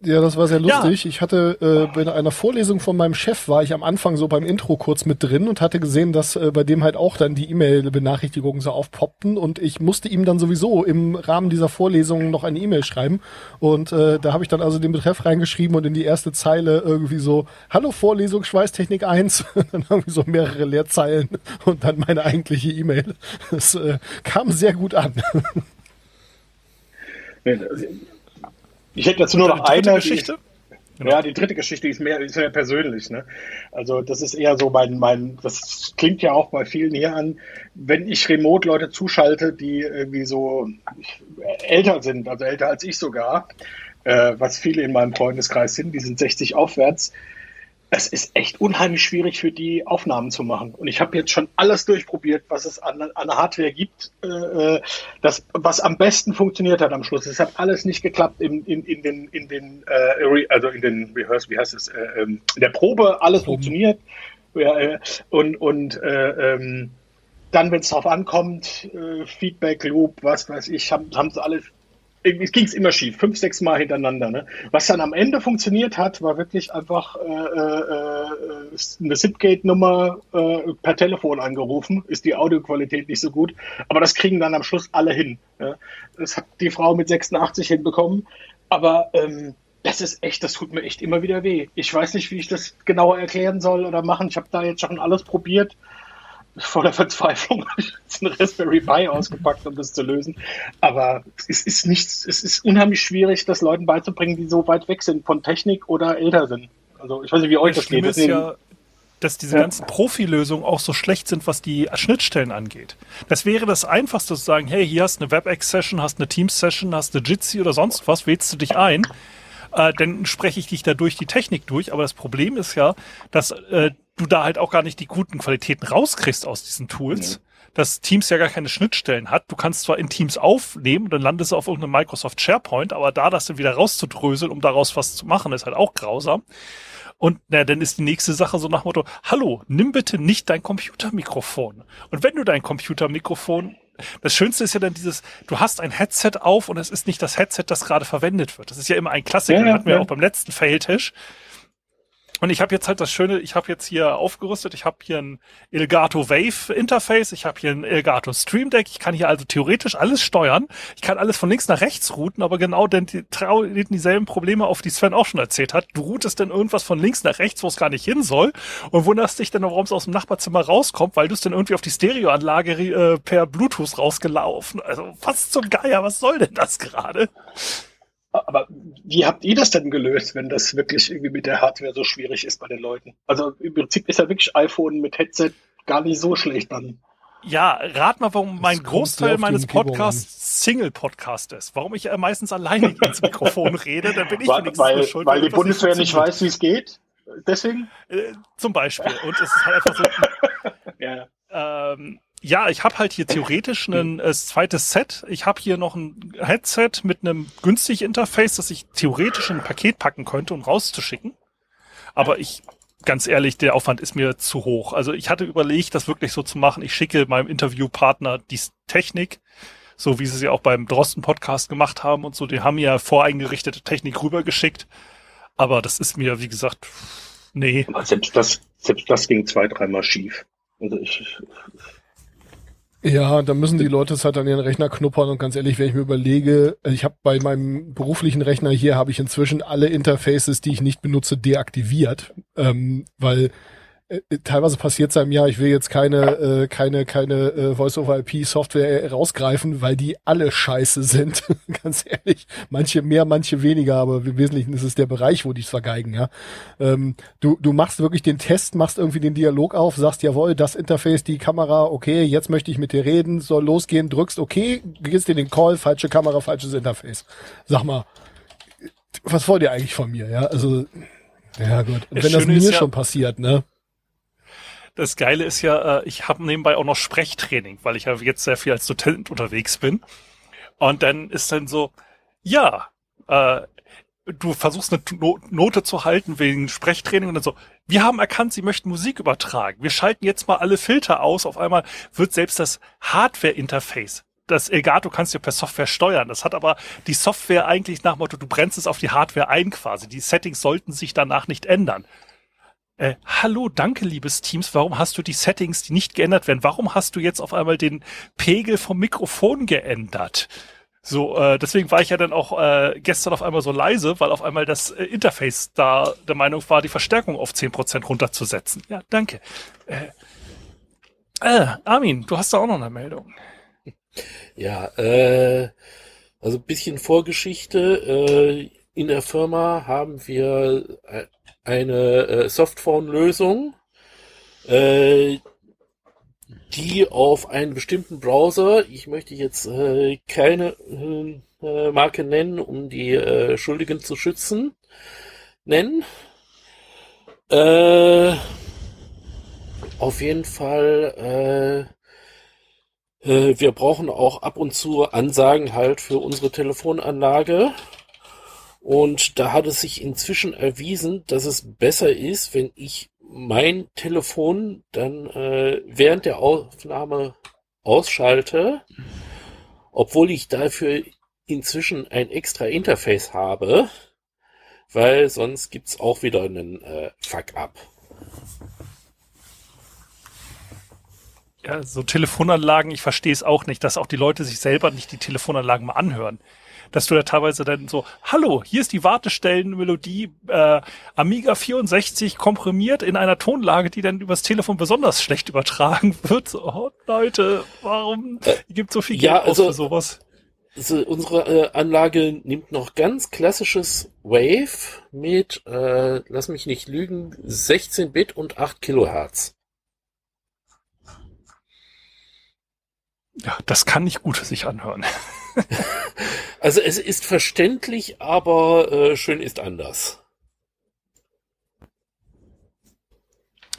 Ja, das war sehr Ja. lustig. Ich hatte äh, bei einer Vorlesung von meinem Chef war ich am Anfang so beim Intro kurz mit drin und hatte gesehen, dass äh, bei dem halt auch dann die E-Mail-Benachrichtigungen so aufpoppten und ich musste ihm dann sowieso im Rahmen dieser Vorlesung noch eine E-Mail schreiben und äh, da habe ich dann also den Betreff reingeschrieben und in die erste Zeile irgendwie so Hallo Vorlesung Schweißtechnik 1 dann irgendwie so mehrere Leerzeilen und dann meine eigentliche E-Mail. Das äh, kam sehr gut an. Ich hätte dazu nur noch eine Geschichte. Ist, Ja, die dritte Geschichte ist mehr, ist mehr persönlich. Ne? Also das ist eher so mein, mein, das klingt ja auch bei vielen hier an, wenn ich remote Leute zuschalte, die irgendwie so älter sind, also älter als ich sogar, äh, was viele in meinem Freundeskreis sind, die sind 60 aufwärts. Es ist echt unheimlich schwierig für die Aufnahmen zu machen. Und ich habe jetzt schon alles durchprobiert, was es an, an Hardware gibt, äh, das, was am besten funktioniert hat am Schluss. Es hat alles nicht geklappt in, in, in den, in den äh, also in den, wie heißt, wie heißt es, äh, ähm, in der Probe, alles funktioniert. Ja, äh, und und äh, ähm, dann, wenn es drauf ankommt, äh, Feedback Loop, was weiß ich, haben haben sie alle irgendwie ging es immer schief, fünf, sechs Mal hintereinander. Ne? Was dann am Ende funktioniert hat, war wirklich einfach äh, äh, eine SIP-Gate-Nummer äh, per Telefon angerufen. Ist die Audioqualität nicht so gut, aber das kriegen dann am Schluss alle hin. Ja? Das hat die Frau mit 86 hinbekommen, aber ähm, das ist echt, das tut mir echt immer wieder weh. Ich weiß nicht, wie ich das genauer erklären soll oder machen. Ich habe da jetzt schon alles probiert voller Verzweiflung habe ich jetzt einen Raspberry Pi ausgepackt, um das zu lösen. Aber es ist nichts, es ist unheimlich schwierig, das Leuten beizubringen, die so weit weg sind von Technik oder älter sind. Also ich weiß nicht, wie euch Das das geht. Ist Deswegen- ja, dass diese Ja. ganzen Profilösungen auch so schlecht sind, was die Schnittstellen angeht. Das wäre das Einfachste zu sagen, hey, hier hast du eine WebEx-Session, hast eine Teams-Session, hast eine Jitsi oder sonst was, wählst du dich ein, äh, dann spreche ich dich da durch die Technik durch. Aber das Problem ist ja, dass äh, du da halt auch gar nicht die guten Qualitäten rauskriegst aus diesen Tools. Mhm. Dass Teams ja gar keine Schnittstellen hat. Du kannst zwar in Teams aufnehmen, dann landest du auf irgendeinem Microsoft SharePoint, aber da das dann wieder rauszudröseln, um daraus was zu machen, ist halt auch grausam. Und na, dann ist die nächste Sache so nach Motto, hallo, nimm bitte nicht dein Computermikrofon. Und wenn du dein Computermikrofon das Schönste ist ja dann dieses, du hast ein Headset auf und es ist nicht das Headset, das gerade verwendet wird. Das ist ja immer ein Klassiker, ja, ja, hatten wir ja. auch beim letzten Failtisch. Ich habe jetzt halt das Schöne, ich habe jetzt hier aufgerüstet, ich habe hier ein Elgato Wave Interface, ich habe hier ein Elgato Stream Deck, ich kann hier also theoretisch alles steuern, ich kann alles von links nach rechts routen, aber genau denn die, dieselben Probleme auf, die Sven auch schon erzählt hat. Du routest dann irgendwas von links nach rechts, wo es gar nicht hin soll und wunderst dich dann, warum es aus dem Nachbarzimmer rauskommt, weil du es dann irgendwie auf die Stereoanlage äh, per Bluetooth rausgelaufen. Also was zum Geier, was soll denn das gerade? Aber wie habt ihr das denn gelöst, wenn das wirklich irgendwie mit der Hardware so schwierig ist bei den Leuten? Also im Prinzip ist ja wirklich iPhone mit Headset gar nicht so schlecht dann. Ja, rat mal, warum mein Großteil meines Podcasts Single-Podcast ist. Warum ich meistens alleine ins Mikrofon rede, dann bin ich weil, weil, schuld. Weil die Bundeswehr nicht weiß, wie es geht? Deswegen? Äh, zum Beispiel. Und es ist halt einfach so. ja. Ähm, ja, ich habe halt hier theoretisch ein äh, zweites Set. Ich habe hier noch ein Headset mit einem günstigen Interface, das ich theoretisch in ein Paket packen könnte, um rauszuschicken. Aber ich, ganz ehrlich, der Aufwand ist mir zu hoch. Also ich hatte überlegt, das wirklich so zu machen. Ich schicke meinem Interviewpartner die Technik, so wie sie sie auch beim Drosten-Podcast gemacht haben und so. Die haben ja voreingerichtete Technik rübergeschickt. Aber das ist mir, wie gesagt, nee. Aber selbst das, selbst das ging zwei, dreimal schief. Also ich, ich ja, da müssen die Leute es halt an ihren Rechner knuppern und ganz ehrlich, wenn ich mir überlege, also ich habe bei meinem beruflichen Rechner hier habe ich inzwischen alle Interfaces, die ich nicht benutze, deaktiviert, ähm, weil teilweise passiert es einem ja, ich will jetzt keine, äh, keine, keine äh, Voice-over-IP-Software rausgreifen, weil die alle scheiße sind. Ganz ehrlich. Manche mehr, manche weniger, aber im Wesentlichen ist es der Bereich, wo die es vergeigen, ja. Ähm, du, du machst wirklich den Test, machst irgendwie den Dialog auf, sagst, jawohl, das Interface, die Kamera, okay, jetzt möchte ich mit dir reden, soll losgehen, drückst, okay, gehst dir den Call, falsche Kamera, falsches Interface. Sag mal, was wollt ihr eigentlich von mir, ja? Also, ja gut. Und wenn das mir ja, schon passiert, ne? Das Geile ist ja, äh, ich habe nebenbei auch noch Sprechtraining, weil ich ja jetzt sehr viel als Dozent unterwegs bin. Und dann ist dann so, ja, äh, du versuchst eine Note zu halten wegen Sprechtraining und dann so, wir haben erkannt, Sie möchten Musik übertragen. Wir schalten jetzt mal alle Filter aus. Auf einmal wird selbst das Hardware-Interface das Elgato kannst du per Software steuern. Das hat aber die Software eigentlich nach Motto, du brennst es auf die Hardware ein quasi. Die Settings sollten sich danach nicht ändern. Äh, hallo, danke, liebes Teams. Warum hast du die Settings, die nicht geändert werden? Warum hast du jetzt auf einmal den Pegel vom Mikrofon geändert? So, äh, deswegen war ich ja dann auch äh, gestern auf einmal so leise, weil auf einmal das äh, Interface da der Meinung war, die Verstärkung auf 10% runterzusetzen. Ja, danke. Äh, äh, Armin, du hast da auch noch eine Meldung. Ja, äh, also bisschen Vorgeschichte. Äh, in der Firma haben wir äh, eine äh, Softphone-Lösung, äh, die auf einen bestimmten Browser, ich möchte jetzt äh, keine äh, Marke nennen, um die äh, Schuldigen zu schützen, nennen. Äh, auf jeden Fall, äh, äh, wir brauchen auch ab und zu Ansagen halt für unsere Telefonanlage. Und da hat es sich inzwischen erwiesen, dass es besser ist, wenn ich mein Telefon dann äh, während der Aufnahme ausschalte, obwohl ich dafür inzwischen ein extra Interface habe, weil sonst gibt's auch wieder einen äh, Fuck-up. Ja, so Telefonanlagen, ich verstehe es auch nicht, dass auch die Leute sich selber nicht die Telefonanlagen mal anhören dass du da teilweise dann so, hallo, hier ist die Wartestellenmelodie äh, Amiga 64 komprimiert in einer Tonlage, die dann übers Telefon besonders schlecht übertragen wird. So, oh, Leute, warum gibt so viel Geld ja, also, für sowas? Also unsere äh, Anlage nimmt noch ganz klassisches Wave mit, äh, lass mich nicht lügen, 16 Bit und 8 Kilohertz. Ja, das kann nicht gut sich anhören. also es ist verständlich, aber äh, schön ist anders.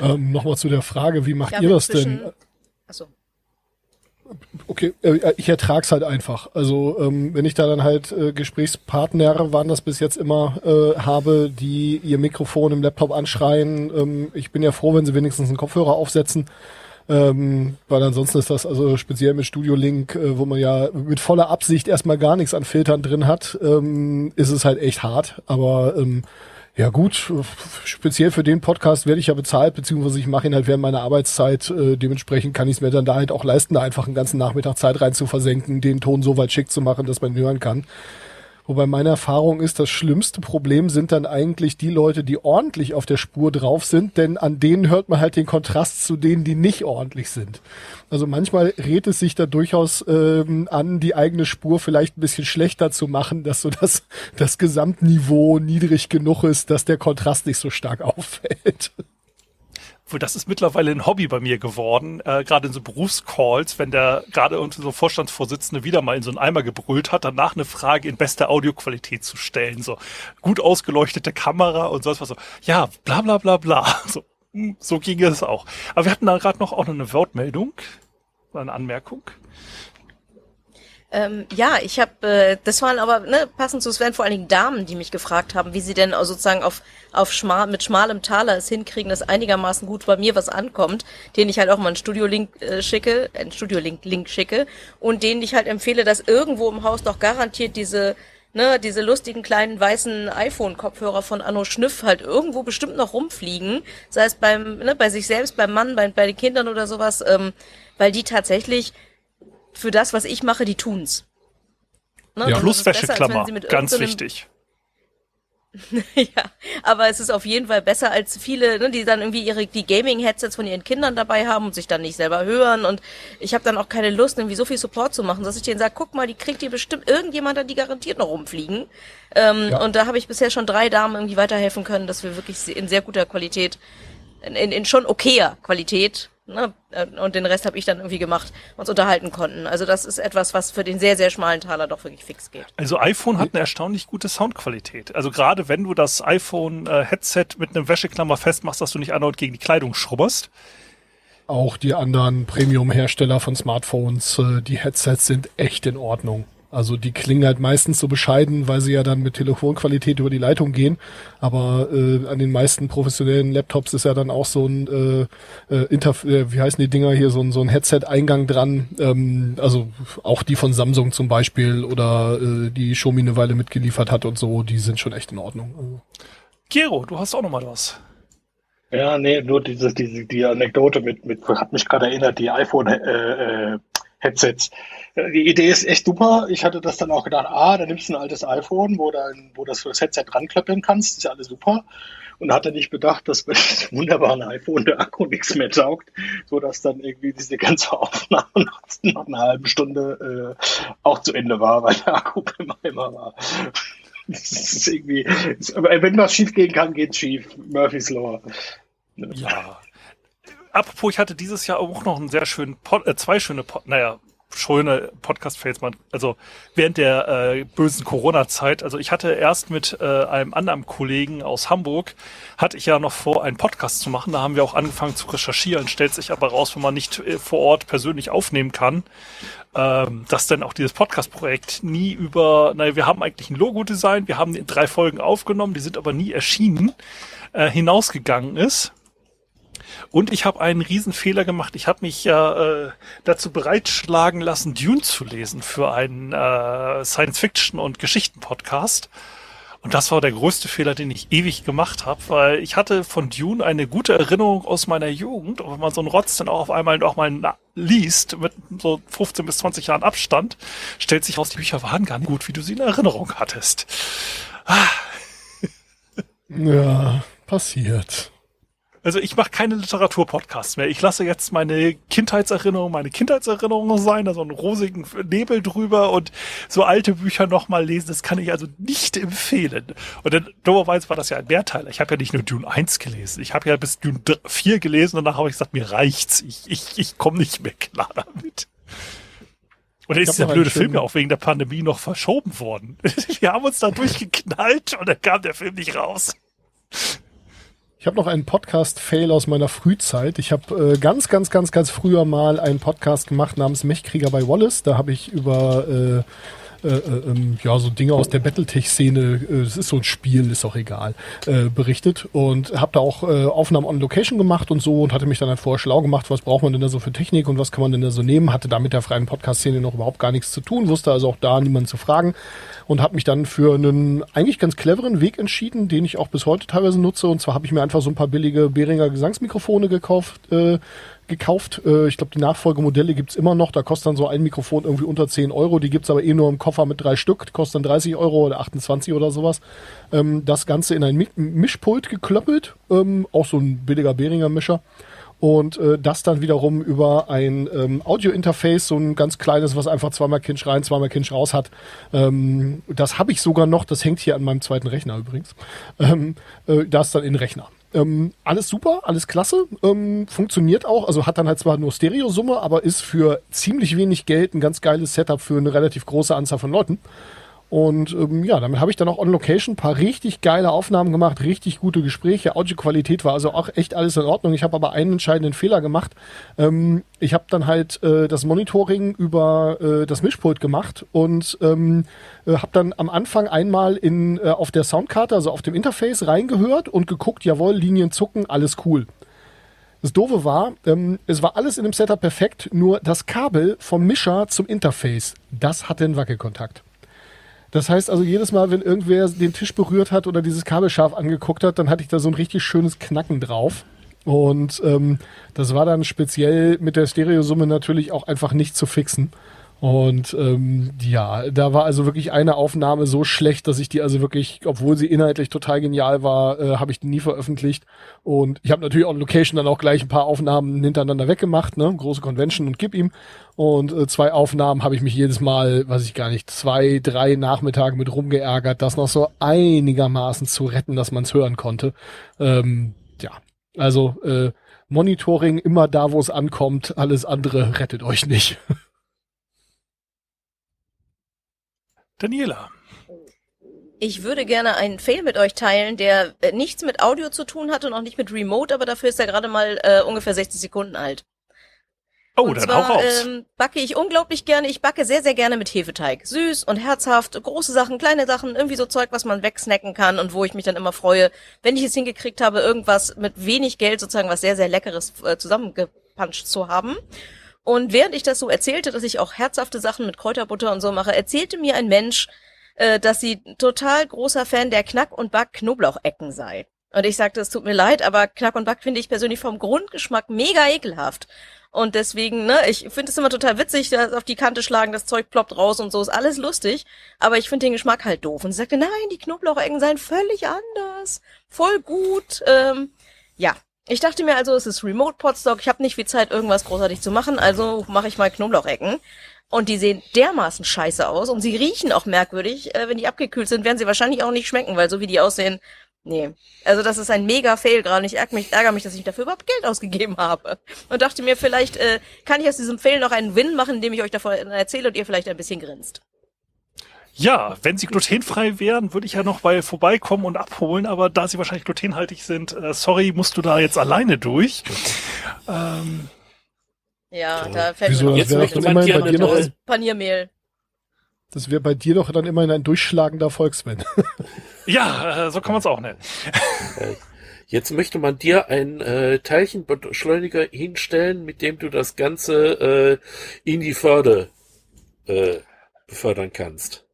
Ähm, Nochmal zu der Frage, wie macht Ja, ihr das denn? Achso. Okay, äh, ich ertrag's halt einfach. Also ähm, wenn ich da dann halt äh, Gesprächspartner, waren das bis jetzt immer, äh, habe, die ihr Mikrofon im Laptop anschreien. Ähm, ich bin ja froh, wenn sie wenigstens einen Kopfhörer aufsetzen. Ähm, weil ansonsten ist das also speziell mit Studio Link, äh, wo man ja mit voller Absicht erstmal gar nichts an Filtern drin hat, ähm, ist es halt echt hart. Aber ähm, ja gut, speziell für den Podcast werde ich ja bezahlt, beziehungsweise ich mache ihn halt während meiner Arbeitszeit. Äh, dementsprechend kann ich es mir dann da halt auch leisten, da einfach einen ganzen Nachmittag Zeit rein zu versenken, den Ton so weit schick zu machen, dass man ihn hören kann. Wobei meine Erfahrung ist, das schlimmste Problem sind dann eigentlich die Leute, die ordentlich auf der Spur drauf sind, denn an denen hört man halt den Kontrast zu denen, die nicht ordentlich sind. Also manchmal rät es sich da durchaus ähm, an, die eigene Spur vielleicht ein bisschen schlechter zu machen, dass so das, das Gesamtniveau niedrig genug ist, dass der Kontrast nicht so stark auffällt. Obwohl, das ist mittlerweile ein Hobby bei mir geworden, äh, gerade in so Berufscalls, wenn der gerade so Vorstandsvorsitzende wieder mal in so einen Eimer gebrüllt hat, danach eine Frage in bester Audioqualität zu stellen, so gut ausgeleuchtete Kamera und sonst was so, ja, bla bla bla bla. So, hm, so ging es auch. Aber wir hatten da gerade noch auch noch eine Wortmeldung, eine Anmerkung. Ähm, ja, ich habe, äh, das waren aber ne, passend zu Sven vor allen Dingen Damen, die mich gefragt haben, wie sie denn auch sozusagen auf auf schmal mit schmalem Taler es hinkriegen, dass einigermaßen gut bei mir was ankommt, den ich halt auch mal einen Studio-Link äh, schicke, einen Studio-Link-Link schicke und denen ich halt empfehle, dass irgendwo im Haus doch garantiert diese ne, diese lustigen kleinen weißen iPhone-Kopfhörer von Anno Schnüff halt irgendwo bestimmt noch rumfliegen, sei es beim, ne, bei sich selbst, beim Mann, bei, bei den Kindern oder sowas, ähm, weil die tatsächlich für das, was ich mache, die tun's. Ne? Ja. Sie mit ganz wichtig. ja, aber es ist auf jeden Fall besser als viele, ne, die dann irgendwie ihre die Gaming-Headsets von ihren Kindern dabei haben und sich dann nicht selber hören. Und ich habe dann auch keine Lust, irgendwie so viel Support zu machen, dass ich denen sage, guck mal, die kriegt ihr bestimmt irgendjemand, hat die garantiert noch rumfliegen. Ähm, Ja. Und da habe ich bisher schon drei Damen irgendwie weiterhelfen können, dass wir wirklich in sehr guter Qualität, in, in, in schon okayer Qualität, ne, äh, und den Rest habe ich dann irgendwie gemacht, uns unterhalten konnten. Also das ist etwas, was für den sehr, sehr schmalen Taler doch wirklich fix geht. Also iPhone hat eine erstaunlich gute Soundqualität. Also gerade wenn du das iPhone-Headset mit einem Wäscheklammer festmachst, dass du nicht andauernd gegen die Kleidung schrubberst. Auch die anderen Premium-Hersteller von Smartphones, äh, die Headsets sind echt in Ordnung. Also die klingen halt meistens so bescheiden, weil sie ja dann mit Telefonqualität über die Leitung gehen. Aber äh, an den meisten professionellen Laptops ist ja dann auch so ein äh, äh, Interf äh, wie heißen die Dinger hier, so ein, so ein Headset-Eingang dran. Ähm, also auch die von Samsung zum Beispiel oder äh, die Xiaomi eine Weile mitgeliefert hat und so, die sind schon echt in Ordnung. Also, Gero, du hast auch noch mal was. Ja, nee, nur diese, diese, die Anekdote mit, mit, hat mich gerade erinnert, die iPhone, äh, äh, Headsets. Die Idee ist echt super. Ich hatte das dann auch gedacht, ah, da nimmst du ein altes iPhone, wo dann, wo das, das Headset ranklöppeln kannst, ist ja alles super. Und hatte nicht bedacht, dass bei diesem wunderbaren iPhone der Akku nichts mehr taugt, so dass dann irgendwie diese ganze Aufnahme nach, nach einer halben Stunde äh, auch zu Ende war, weil der Akku im Eimer war. Das ist irgendwie, wenn was schief gehen kann, geht's schief. Murphy's Law. Ja. Apropos, ich hatte dieses Jahr auch noch einen sehr schönen, Pod, äh, zwei schöne, Pod, naja, schöne Podcast-Fails, man. Also während der äh, bösen Corona-Zeit. Also ich hatte erst mit äh, einem anderen Kollegen aus Hamburg, hatte ich ja noch vor, einen Podcast zu machen. Da haben wir auch angefangen zu recherchieren. Stellt sich aber raus, wenn man nicht äh, vor Ort persönlich aufnehmen kann, ähm, dass dann auch dieses Podcast-Projekt nie über, naja, wir haben eigentlich ein Logo-Design, wir haben drei Folgen aufgenommen, die sind aber nie erschienen, äh, hinausgegangen ist. Und ich habe einen Riesenfehler gemacht. Ich habe mich ja äh, dazu bereitschlagen lassen, Dune zu lesen für einen äh, Science-Fiction- und Geschichten-Podcast. Und das war der größte Fehler, den ich ewig gemacht habe, weil ich hatte von Dune eine gute Erinnerung aus meiner Jugend. Und wenn man so einen Rotz dann auch auf einmal auch mal liest, mit so 15 bis 20 Jahren Abstand, stellt sich raus, die Bücher waren gar nicht gut, wie du sie in Erinnerung hattest. ja, passiert. Also ich mache keine Literaturpodcasts mehr. Ich lasse jetzt meine Kindheitserinnerungen meine Kindheitserinnerungen sein, da so einen rosigen Nebel drüber und so alte Bücher nochmal lesen. Das kann ich also nicht empfehlen. Und dann, dummerweise war das ja ein Mehrteiler. Ich habe ja nicht nur Dune 1 gelesen. Ich habe ja bis Dune 4 gelesen und danach habe ich gesagt, mir reicht's. Ich, ich, ich komme nicht mehr klar damit. Und dann ist der blöde Film ja auch wegen der Pandemie noch verschoben worden. Wir haben uns da durchgeknallt und dann kam der Film nicht raus. Ich habe noch einen Podcast-Fail aus meiner Frühzeit. Ich habe äh, ganz, ganz, ganz, ganz früher mal einen Podcast gemacht namens Mechkrieger bei Wallace. Da habe ich über äh, äh, äh, ähm, ja, so Dinge aus der Battletech-Szene, äh, es ist so ein Spiel, ist auch egal, äh, berichtet. Und habe da auch äh, Aufnahmen on Location gemacht und so und hatte mich dann halt vorher schlau gemacht, was braucht man denn da so für Technik und was kann man denn da so nehmen, hatte da mit der freien Podcast-Szene noch überhaupt gar nichts zu tun, wusste also auch da niemanden zu fragen und habe mich dann für einen eigentlich ganz cleveren Weg entschieden, den ich auch bis heute teilweise nutze. Und zwar habe ich mir einfach so ein paar billige Behringer Gesangsmikrofone gekauft, äh, gekauft. Äh, ich glaube, die Nachfolgemodelle gibt's immer noch. Da kostet dann so ein Mikrofon irgendwie unter 10 Euro. Die gibt's aber eh nur im Koffer mit drei Stück. Die kostet dann 30 Euro oder 28 oder sowas. Ähm, das Ganze in ein Mi Mischpult geklöppelt. Ähm, auch so ein billiger Behringer Mischer. Und äh, das dann wiederum über ein ähm, Audio-Interface, so ein ganz kleines, was einfach zweimal Kinch rein, zweimal Kinch raus hat. Ähm, das habe ich sogar noch, das hängt hier an meinem zweiten Rechner übrigens. Ähm, äh, das dann in Rechner. Ähm, alles super, alles klasse, ähm, funktioniert auch, also hat dann halt zwar nur Stereosumme, aber ist für ziemlich wenig Geld ein ganz geiles Setup für eine relativ große Anzahl von Leuten. Und ähm, ja, damit habe ich dann auch on Location ein paar richtig geile Aufnahmen gemacht, richtig gute Gespräche. Audioqualität war also auch echt alles in Ordnung. Ich habe aber einen entscheidenden Fehler gemacht. Ähm, ich habe dann halt äh, das Monitoring über äh, das Mischpult gemacht und ähm, äh, habe dann am Anfang einmal in äh, auf der Soundkarte, also auf dem Interface reingehört und geguckt, jawohl, Linien zucken, alles cool. Das Doofe war, ähm, es war alles in dem Setup perfekt, nur das Kabel vom Mischer zum Interface, das hatte einen Wackelkontakt. Das heißt also, jedes Mal, wenn irgendwer den Tisch berührt hat oder dieses Kabel scharf angeguckt hat, dann hatte ich da so ein richtig schönes Knacken drauf. Und ähm, das war dann speziell mit der Stereosumme natürlich auch einfach nicht zu fixen. Und ähm, ja, da war also wirklich eine Aufnahme so schlecht, dass ich die also wirklich, obwohl sie inhaltlich total genial war, äh, habe ich die nie veröffentlicht. Und ich habe natürlich on Location dann auch gleich ein paar Aufnahmen hintereinander weggemacht, ne, große Convention und gib ihm. Und äh, zwei Aufnahmen habe ich mich jedes Mal, weiß ich gar nicht, zwei, drei Nachmittage mit rumgeärgert, das noch so einigermaßen zu retten, dass man es hören konnte. Ähm, ja, also äh, Monitoring immer da, wo es ankommt, alles andere rettet euch nicht. Daniela. Ich würde gerne einen Fail mit euch teilen, der äh, nichts mit Audio zu tun hat und auch nicht mit Remote, aber dafür ist er gerade mal äh, ungefähr 60 Sekunden alt. Oh, und dann zwar, hau raus. Ähm, backe ich unglaublich gerne. Ich backe sehr, sehr gerne mit Hefeteig. Süß und herzhaft, große Sachen, kleine Sachen, irgendwie so Zeug, was man wegsnacken kann und wo ich mich dann immer freue, wenn ich es hingekriegt habe, irgendwas mit wenig Geld sozusagen was sehr, sehr Leckeres äh, zusammengepanscht zu haben. Und während ich das so erzählte, dass ich auch herzhafte Sachen mit Kräuterbutter und so mache, erzählte mir ein Mensch, äh, dass sie total großer Fan der Knack- und Back-Knoblauchecken sei. Und ich sagte, es tut mir leid, aber Knack und Back finde ich persönlich vom Grundgeschmack mega ekelhaft. Und deswegen, ne, ich finde es immer total witzig, dass auf die Kante schlagen, das Zeug ploppt raus und so, ist alles lustig. Aber ich finde den Geschmack halt doof. Und sie sagte, nein, die Knoblauchecken seien völlig anders. Voll gut. Ähm, ja, ich dachte mir also, es ist Remote Podstock, ich habe nicht viel Zeit, irgendwas großartig zu machen, also mache ich mal Knoblauchecken. Und die sehen dermaßen scheiße aus und sie riechen auch merkwürdig. Äh, wenn die abgekühlt sind, werden sie wahrscheinlich auch nicht schmecken, weil so wie die aussehen, nee. Also das ist ein mega Fail gerade ich ärgere mich, ärgere mich, dass ich dafür überhaupt Geld ausgegeben habe. Und dachte mir, vielleicht äh, kann ich aus diesem Fail noch einen Win machen, indem ich euch davon erzähle und ihr vielleicht ein bisschen grinst. Ja, wenn sie glutenfrei wären, würde ich ja noch bei vorbeikommen und abholen, aber da sie wahrscheinlich glutenhaltig sind, äh, sorry, musst du da jetzt alleine durch. Ähm, Ja, da fällt Wieso? mir noch Das wäre möchte doch dann man immerhin dir bei dir noch, ein- Paniermehl. das wäre bei dir doch dann immerhin ein durchschlagender Volksman. ja, äh, so kann man es auch nennen. Jetzt möchte man dir einen äh, Teilchenbeschleuniger hinstellen, mit dem du das Ganze äh, in die Förde äh, befördern kannst.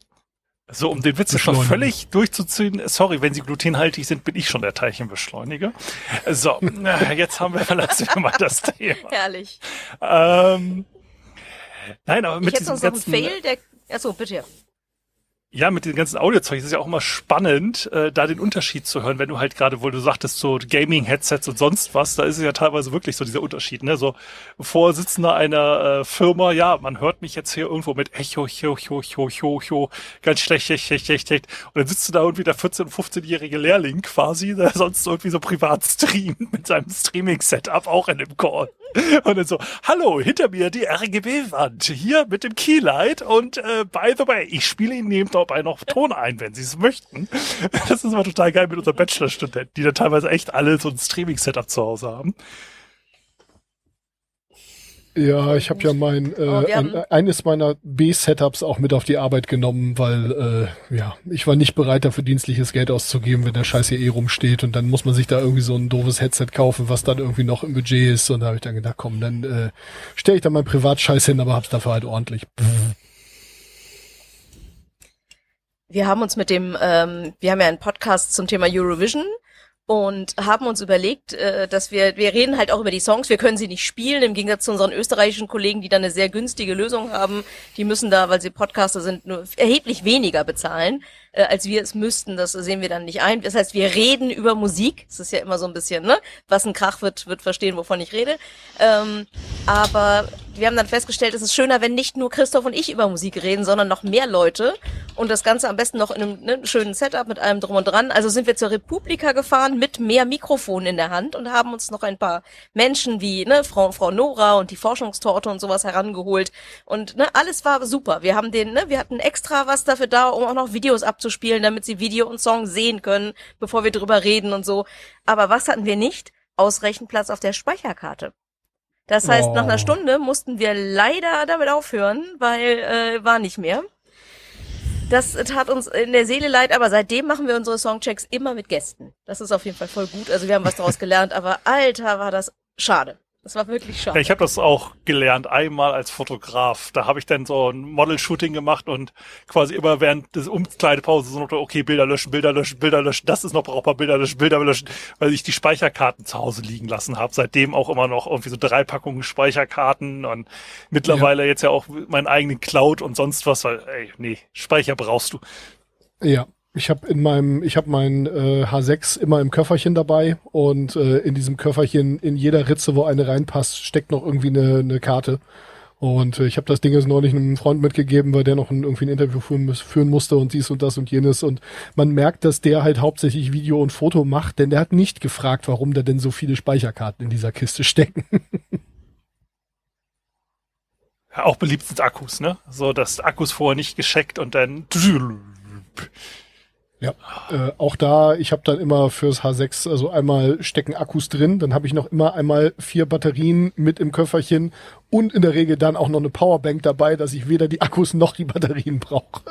So, um den Witz jetzt noch Beschleunigen. völlig durchzuziehen, sorry, wenn sie glutenhaltig sind, bin ich schon der Teilchenbeschleuniger. So, jetzt haben wir, verlassen wir mal das Thema. Herrlich. Ähm, nein, aber Ich mit hätte diesem einen ganzen, Fail, der... Achso, bitte. Ja, mit dem ganzen Audiozeug ist ja auch immer spannend, äh, da den Unterschied zu hören, wenn du halt gerade, wo du sagtest, so Gaming-Headsets und sonst was, da ist es ja teilweise wirklich so dieser Unterschied, ne? So Vorsitzender einer äh, Firma, ja, man hört mich jetzt hier irgendwo mit Echo, Echo, Echo, Echo, Echo, Echo, ganz schlecht, schlecht, schlecht, schlecht, schlecht. Und dann sitzt du da irgendwie der 14- und 15-jährige Lehrling quasi, der sonst irgendwie so privat streamt mit seinem Streaming-Setup auch in dem Call. Und dann so, hallo, hinter mir die RGB-Wand, hier mit dem Keylight und äh, by the way, ich spiele Ihnen eben dabei noch Ton ein, wenn sie es möchten. Das ist aber total geil mit unseren Bachelorstudenten, die dann teilweise echt alle so ein Streaming-Setup zu Hause haben. Ja, ich habe ja mein äh, Oh, ein, eines meiner B-Setups auch mit auf die Arbeit genommen, weil äh, ja, ich war nicht bereit dafür dienstliches Geld auszugeben, wenn der Scheiß hier eh rumsteht und dann muss man sich da irgendwie so ein doofes Headset kaufen, was dann irgendwie noch im Budget ist und da habe ich dann gedacht, komm, dann äh, stelle ich da mein Privatscheiß hin, aber hab's dafür halt ordentlich. Wir haben uns mit dem, ähm, wir haben ja einen Podcast zum Thema Eurovision und haben uns überlegt, äh, dass wir, wir reden halt auch über die Songs, wir können sie nicht spielen, im Gegensatz zu unseren österreichischen Kollegen, die da eine sehr günstige Lösung haben. Die müssen da, weil sie Podcaster sind, nur erheblich weniger bezahlen, äh, als wir es müssten. Das sehen wir dann nicht ein. Das heißt, wir reden über Musik. Das ist ja immer so ein bisschen, ne? Was ein Krach wird, wird verstehen, wovon ich rede. Ähm, aber wir haben dann festgestellt, es ist schöner, wenn nicht nur Christoph und ich über Musik reden, sondern noch mehr Leute. Und das Ganze am besten noch in einem ne, schönen Setup mit allem drum und dran. Also sind wir zur Republika gefahren mit mehr Mikrofonen in der Hand und haben uns noch ein paar Menschen wie ne, Frau, Frau Nora und die Forschungstorte und sowas herangeholt. Und ne, alles war super. Wir haben den, ne, wir hatten extra was dafür da, um auch noch Videos abzuspielen, damit sie Video und Song sehen können, bevor wir drüber reden und so. Aber was hatten wir nicht? Ausreichend Platz auf der Speicherkarte. Das heißt, nach Oh. einer Stunde mussten wir leider damit aufhören, weil äh, war nicht mehr. Das tat uns in der Seele leid, aber seitdem machen wir unsere Songchecks immer mit Gästen. Das ist auf jeden Fall voll gut. Also wir haben was daraus gelernt, aber alter war das schade. Das war wirklich schade. Ja, ich habe das auch gelernt, einmal als Fotograf. Da habe ich dann so ein Model-Shooting gemacht und quasi immer während des Umkleidepause so noch, okay, Bilder löschen, Bilder löschen, Bilder löschen, das ist noch brauchbar, Bilder löschen, Bilder löschen, weil ich die Speicherkarten zu Hause liegen lassen habe. Seitdem auch immer noch irgendwie so drei Packungen Speicherkarten und mittlerweile jetzt ja auch meinen eigenen Cloud und sonst was, weil, ey, nee, Speicher brauchst du. Ja, ich habe in meinem, ich habe mein äh, H6 immer im Köfferchen dabei und äh, in diesem Köfferchen in jeder Ritze, wo eine reinpasst, steckt noch irgendwie eine, eine Karte. Und äh, ich habe das Ding jetzt neulich einem Freund mitgegeben, weil der noch ein, irgendwie ein Interview führen, führen musste und dies und das und jenes. Und man merkt, dass der halt hauptsächlich Video und Foto macht, denn der hat nicht gefragt, warum da denn so viele Speicherkarten in dieser Kiste stecken. Auch beliebt sind Akkus, ne? So, dass Akkus vorher nicht gescheckt und dann Ja, äh, auch da, ich habe dann immer fürs H6, also einmal stecken Akkus drin, dann habe ich noch immer einmal vier Batterien mit im Köfferchen und in der Regel dann auch noch eine Powerbank dabei, dass ich weder die Akkus noch die Batterien brauche.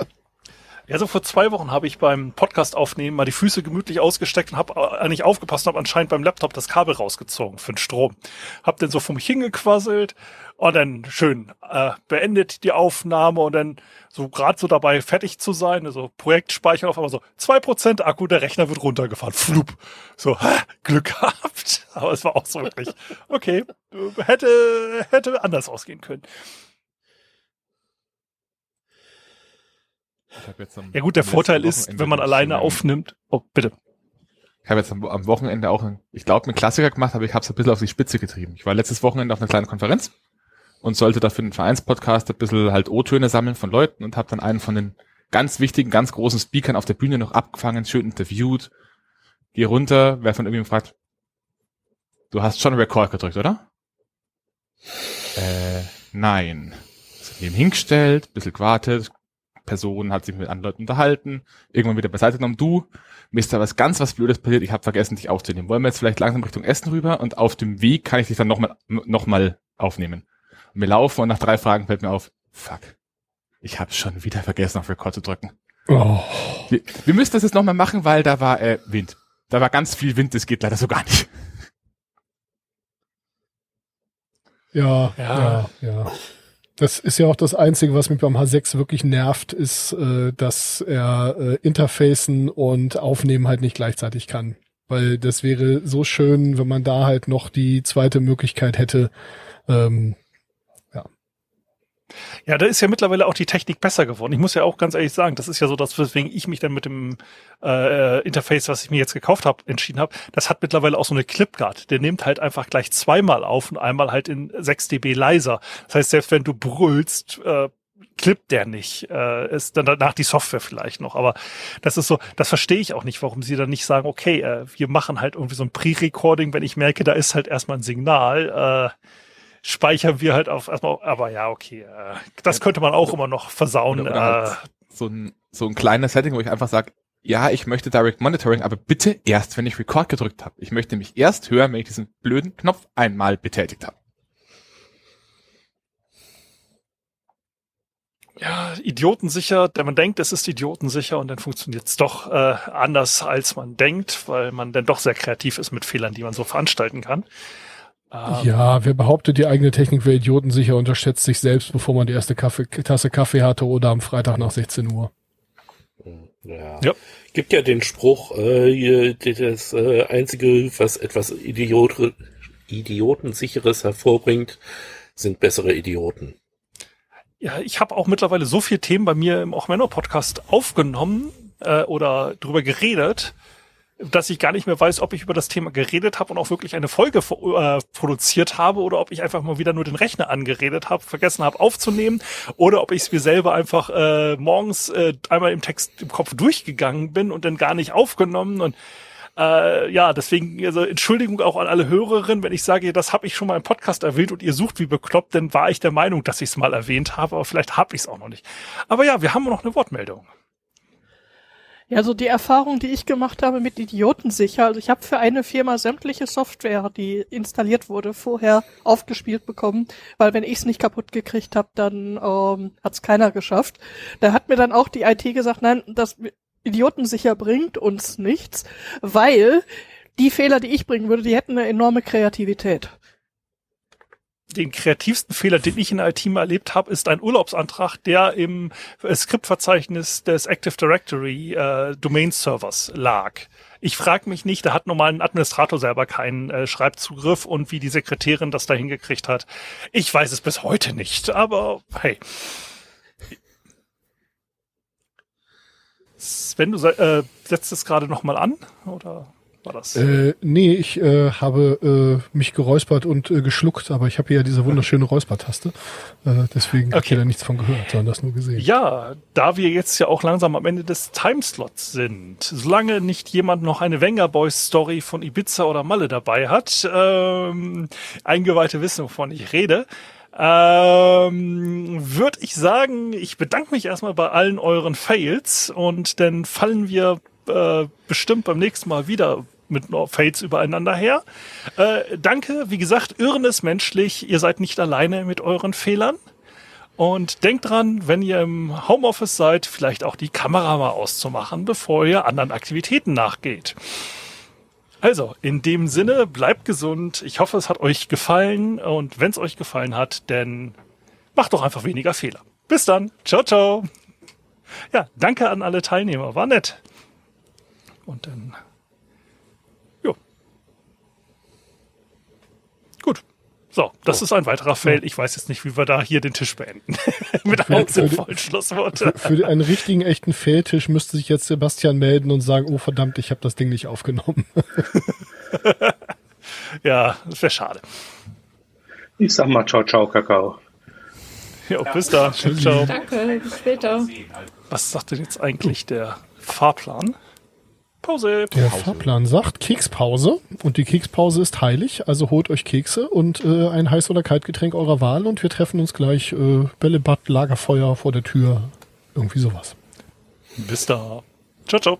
Ja, so vor zwei Wochen habe ich beim Podcast aufnehmen mal die Füße gemütlich ausgesteckt und habe äh, nicht aufgepasst und habe anscheinend beim Laptop das Kabel rausgezogen für den Strom. Hab dann so vor mich hingequasselt und dann schön äh, beendet die Aufnahme und dann so gerade so dabei fertig zu sein, also Projekt speichern auf einmal so zwei Prozent Akku, der Rechner wird runtergefahren. Flup. So, ha, Glück gehabt. Aber es war auch so wirklich, okay, hätte, hätte anders ausgehen können. Ich hab jetzt am, Ja gut, der Vorteil ist, wenn man alleine aufnimmt. Oh, bitte. Ich habe jetzt am, am Wochenende auch, einen- ich glaube, einen Klassiker gemacht, aber ich habe es ein bisschen auf die Spitze getrieben. Ich war letztes Wochenende auf einer kleinen Konferenz und sollte dafür einen Vereinspodcast ein bisschen halt O-Töne sammeln von Leuten und habe dann einen von den ganz wichtigen, ganz großen Speakern auf der Bühne noch abgefangen, schön interviewt. Geh runter, wer von irgendjemandem fragt, du hast schon Record gedrückt, oder? Äh, nein. Neben hingestellt, bisschen gewartet, Person hat sich mit anderen Leuten unterhalten, irgendwann wieder beiseite genommen, du, mir ist da was ganz was Blödes passiert, ich habe vergessen, dich aufzunehmen. Wollen wir jetzt vielleicht langsam Richtung Essen rüber und auf dem Weg kann ich dich dann nochmal noch mal aufnehmen. Und wir laufen und nach drei Fragen fällt mir auf, fuck, ich habe schon wieder vergessen, auf Record zu drücken. Oh. Wir, wir müssen das jetzt nochmal machen, weil da war äh, Wind. Da war ganz viel Wind, das geht leider so gar nicht. Ja, Ja. ja, ja. Das ist ja auch das Einzige, was mich beim H6 wirklich nervt, ist, äh, dass er äh, Interfacen und Aufnehmen halt nicht gleichzeitig kann. Weil das wäre so schön, wenn man da halt noch die zweite Möglichkeit hätte. Ähm, Ja, da ist ja mittlerweile auch die Technik besser geworden. Ich muss ja auch ganz ehrlich sagen, das ist ja so das, weswegen ich mich dann mit dem äh, Interface, was ich mir jetzt gekauft habe, entschieden habe. Das hat mittlerweile auch so eine Clipguard. Der nimmt halt einfach gleich zweimal auf und einmal halt in 6 dB leiser. Das heißt, selbst wenn du brüllst, äh, klippt der nicht. Äh, ist dann danach die Software vielleicht noch. Aber das ist so, das verstehe ich auch nicht, warum sie dann nicht sagen, okay, äh, wir machen halt irgendwie so ein Pre-Recording, wenn ich merke, da ist halt erstmal ein Signal. Äh, speichern wir halt auf erstmal, aber ja, okay, äh, das könnte man auch immer noch versauen. Oder, Äh, oder halt so ein so ein kleines Setting, wo ich einfach sage, ja, ich möchte Direct Monitoring, aber bitte erst, wenn ich Record gedrückt habe. Ich möchte mich erst hören, wenn ich diesen blöden Knopf einmal betätigt habe. Ja, idiotensicher, denn man denkt, es ist idiotensicher und dann funktioniert es doch äh, anders, als man denkt, weil man dann doch sehr kreativ ist mit Fehlern, die man so veranstalten kann. Ähm, ja, wer behauptet, die eigene Technik wäre idiotensicher, unterschätzt sich selbst, bevor man die erste Kaffee, Tasse Kaffee hatte oder am Freitag nach 16 Uhr. Ja. ja. Gibt ja den Spruch, äh, das äh, Einzige, was etwas Idiot, Idiotensicheres hervorbringt, sind bessere Idioten. Ja, ich habe auch mittlerweile so viele Themen bei mir im Auch Männer Podcast aufgenommen äh, oder drüber geredet, dass ich gar nicht mehr weiß, ob ich über das Thema geredet habe und auch wirklich eine Folge äh, produziert habe oder ob ich einfach mal wieder nur den Rechner angeredet habe, vergessen habe aufzunehmen oder ob ich es mir selber einfach äh, morgens äh, einmal im Text im Kopf durchgegangen bin und dann gar nicht aufgenommen und äh, ja, deswegen, also Entschuldigung auch an alle Hörerinnen, wenn ich sage, das habe ich schon mal im Podcast erwähnt und ihr sucht wie bekloppt, dann war ich der Meinung, dass ich es mal erwähnt habe, aber vielleicht habe ich es auch noch nicht. Aber ja, wir haben noch eine Wortmeldung. Ja, so die Erfahrung, die ich gemacht habe mit Idioten sicher. Also ich habe für eine Firma sämtliche Software, die installiert wurde, vorher aufgespielt bekommen, weil wenn ich es nicht kaputt gekriegt habe, dann ähm, hat es keiner geschafft. Da hat mir dann auch die IT gesagt, nein, das idiotensicher bringt uns nichts, weil die Fehler, die ich bringen würde, die hätten eine enorme Kreativität. Den kreativsten Fehler, den ich in IT mal erlebt habe, ist ein Urlaubsantrag, der im äh, Skriptverzeichnis des Active Directory äh, Domain Servers lag. Ich frage mich nicht, da hat normal ein Administrator selber keinen äh, Schreibzugriff und wie die Sekretärin das da hingekriegt hat. Ich weiß es bis heute nicht, aber hey. Sven, du äh, setzt es gerade nochmal an, oder war das? Äh, nee, ich äh, habe äh, mich geräuspert und äh, geschluckt, aber ich habe ja diese wunderschöne Räuspertaste. Äh, deswegen okay. habe ich da nichts von gehört, sondern das nur gesehen. Ja, da wir jetzt ja auch langsam am Ende des Timeslots sind, solange nicht jemand noch eine Wenger Boys Story von Ibiza oder Malle dabei hat, ähm, Eingeweihte wissen, wovon ich rede, ähm, würde ich sagen, ich bedanke mich erstmal bei allen euren Fails und dann fallen wir äh, bestimmt beim nächsten Mal wieder mit Fails übereinander her. Äh, danke, wie gesagt, Irren ist menschlich. Ihr seid nicht alleine mit euren Fehlern. Und denkt dran, wenn ihr im Homeoffice seid, vielleicht auch die Kamera mal auszumachen, bevor ihr anderen Aktivitäten nachgeht. Also, in dem Sinne, bleibt gesund. Ich hoffe, es hat euch gefallen. Und wenn es euch gefallen hat, dann macht doch einfach weniger Fehler. Bis dann. Ciao, ciao. Ja, danke an alle Teilnehmer. War nett. Und dann. Jo. Gut. So, das oh. ist ein weiterer Fail. Ich weiß jetzt nicht, wie wir da hier den Tisch beenden. Mit einem sinnvollen Schlusswort. Für, für einen richtigen, echten Failtisch müsste sich jetzt Sebastian melden und sagen, oh verdammt, ich habe das Ding nicht aufgenommen. ja, das wäre schade. Ich sag mal ciao, ciao, Kakao. Ja, bis da. Ciao. Danke, bis später. Was sagt denn jetzt eigentlich der Fahrplan? Pause. Der Pause. Fahrplan sagt Kekspause und die Kekspause ist heilig, also holt euch Kekse und äh, ein heiß oder Kaltgetränk eurer Wahl und wir treffen uns gleich äh, Bällebad, Lagerfeuer vor der Tür, irgendwie sowas. Bis da. Ciao, ciao.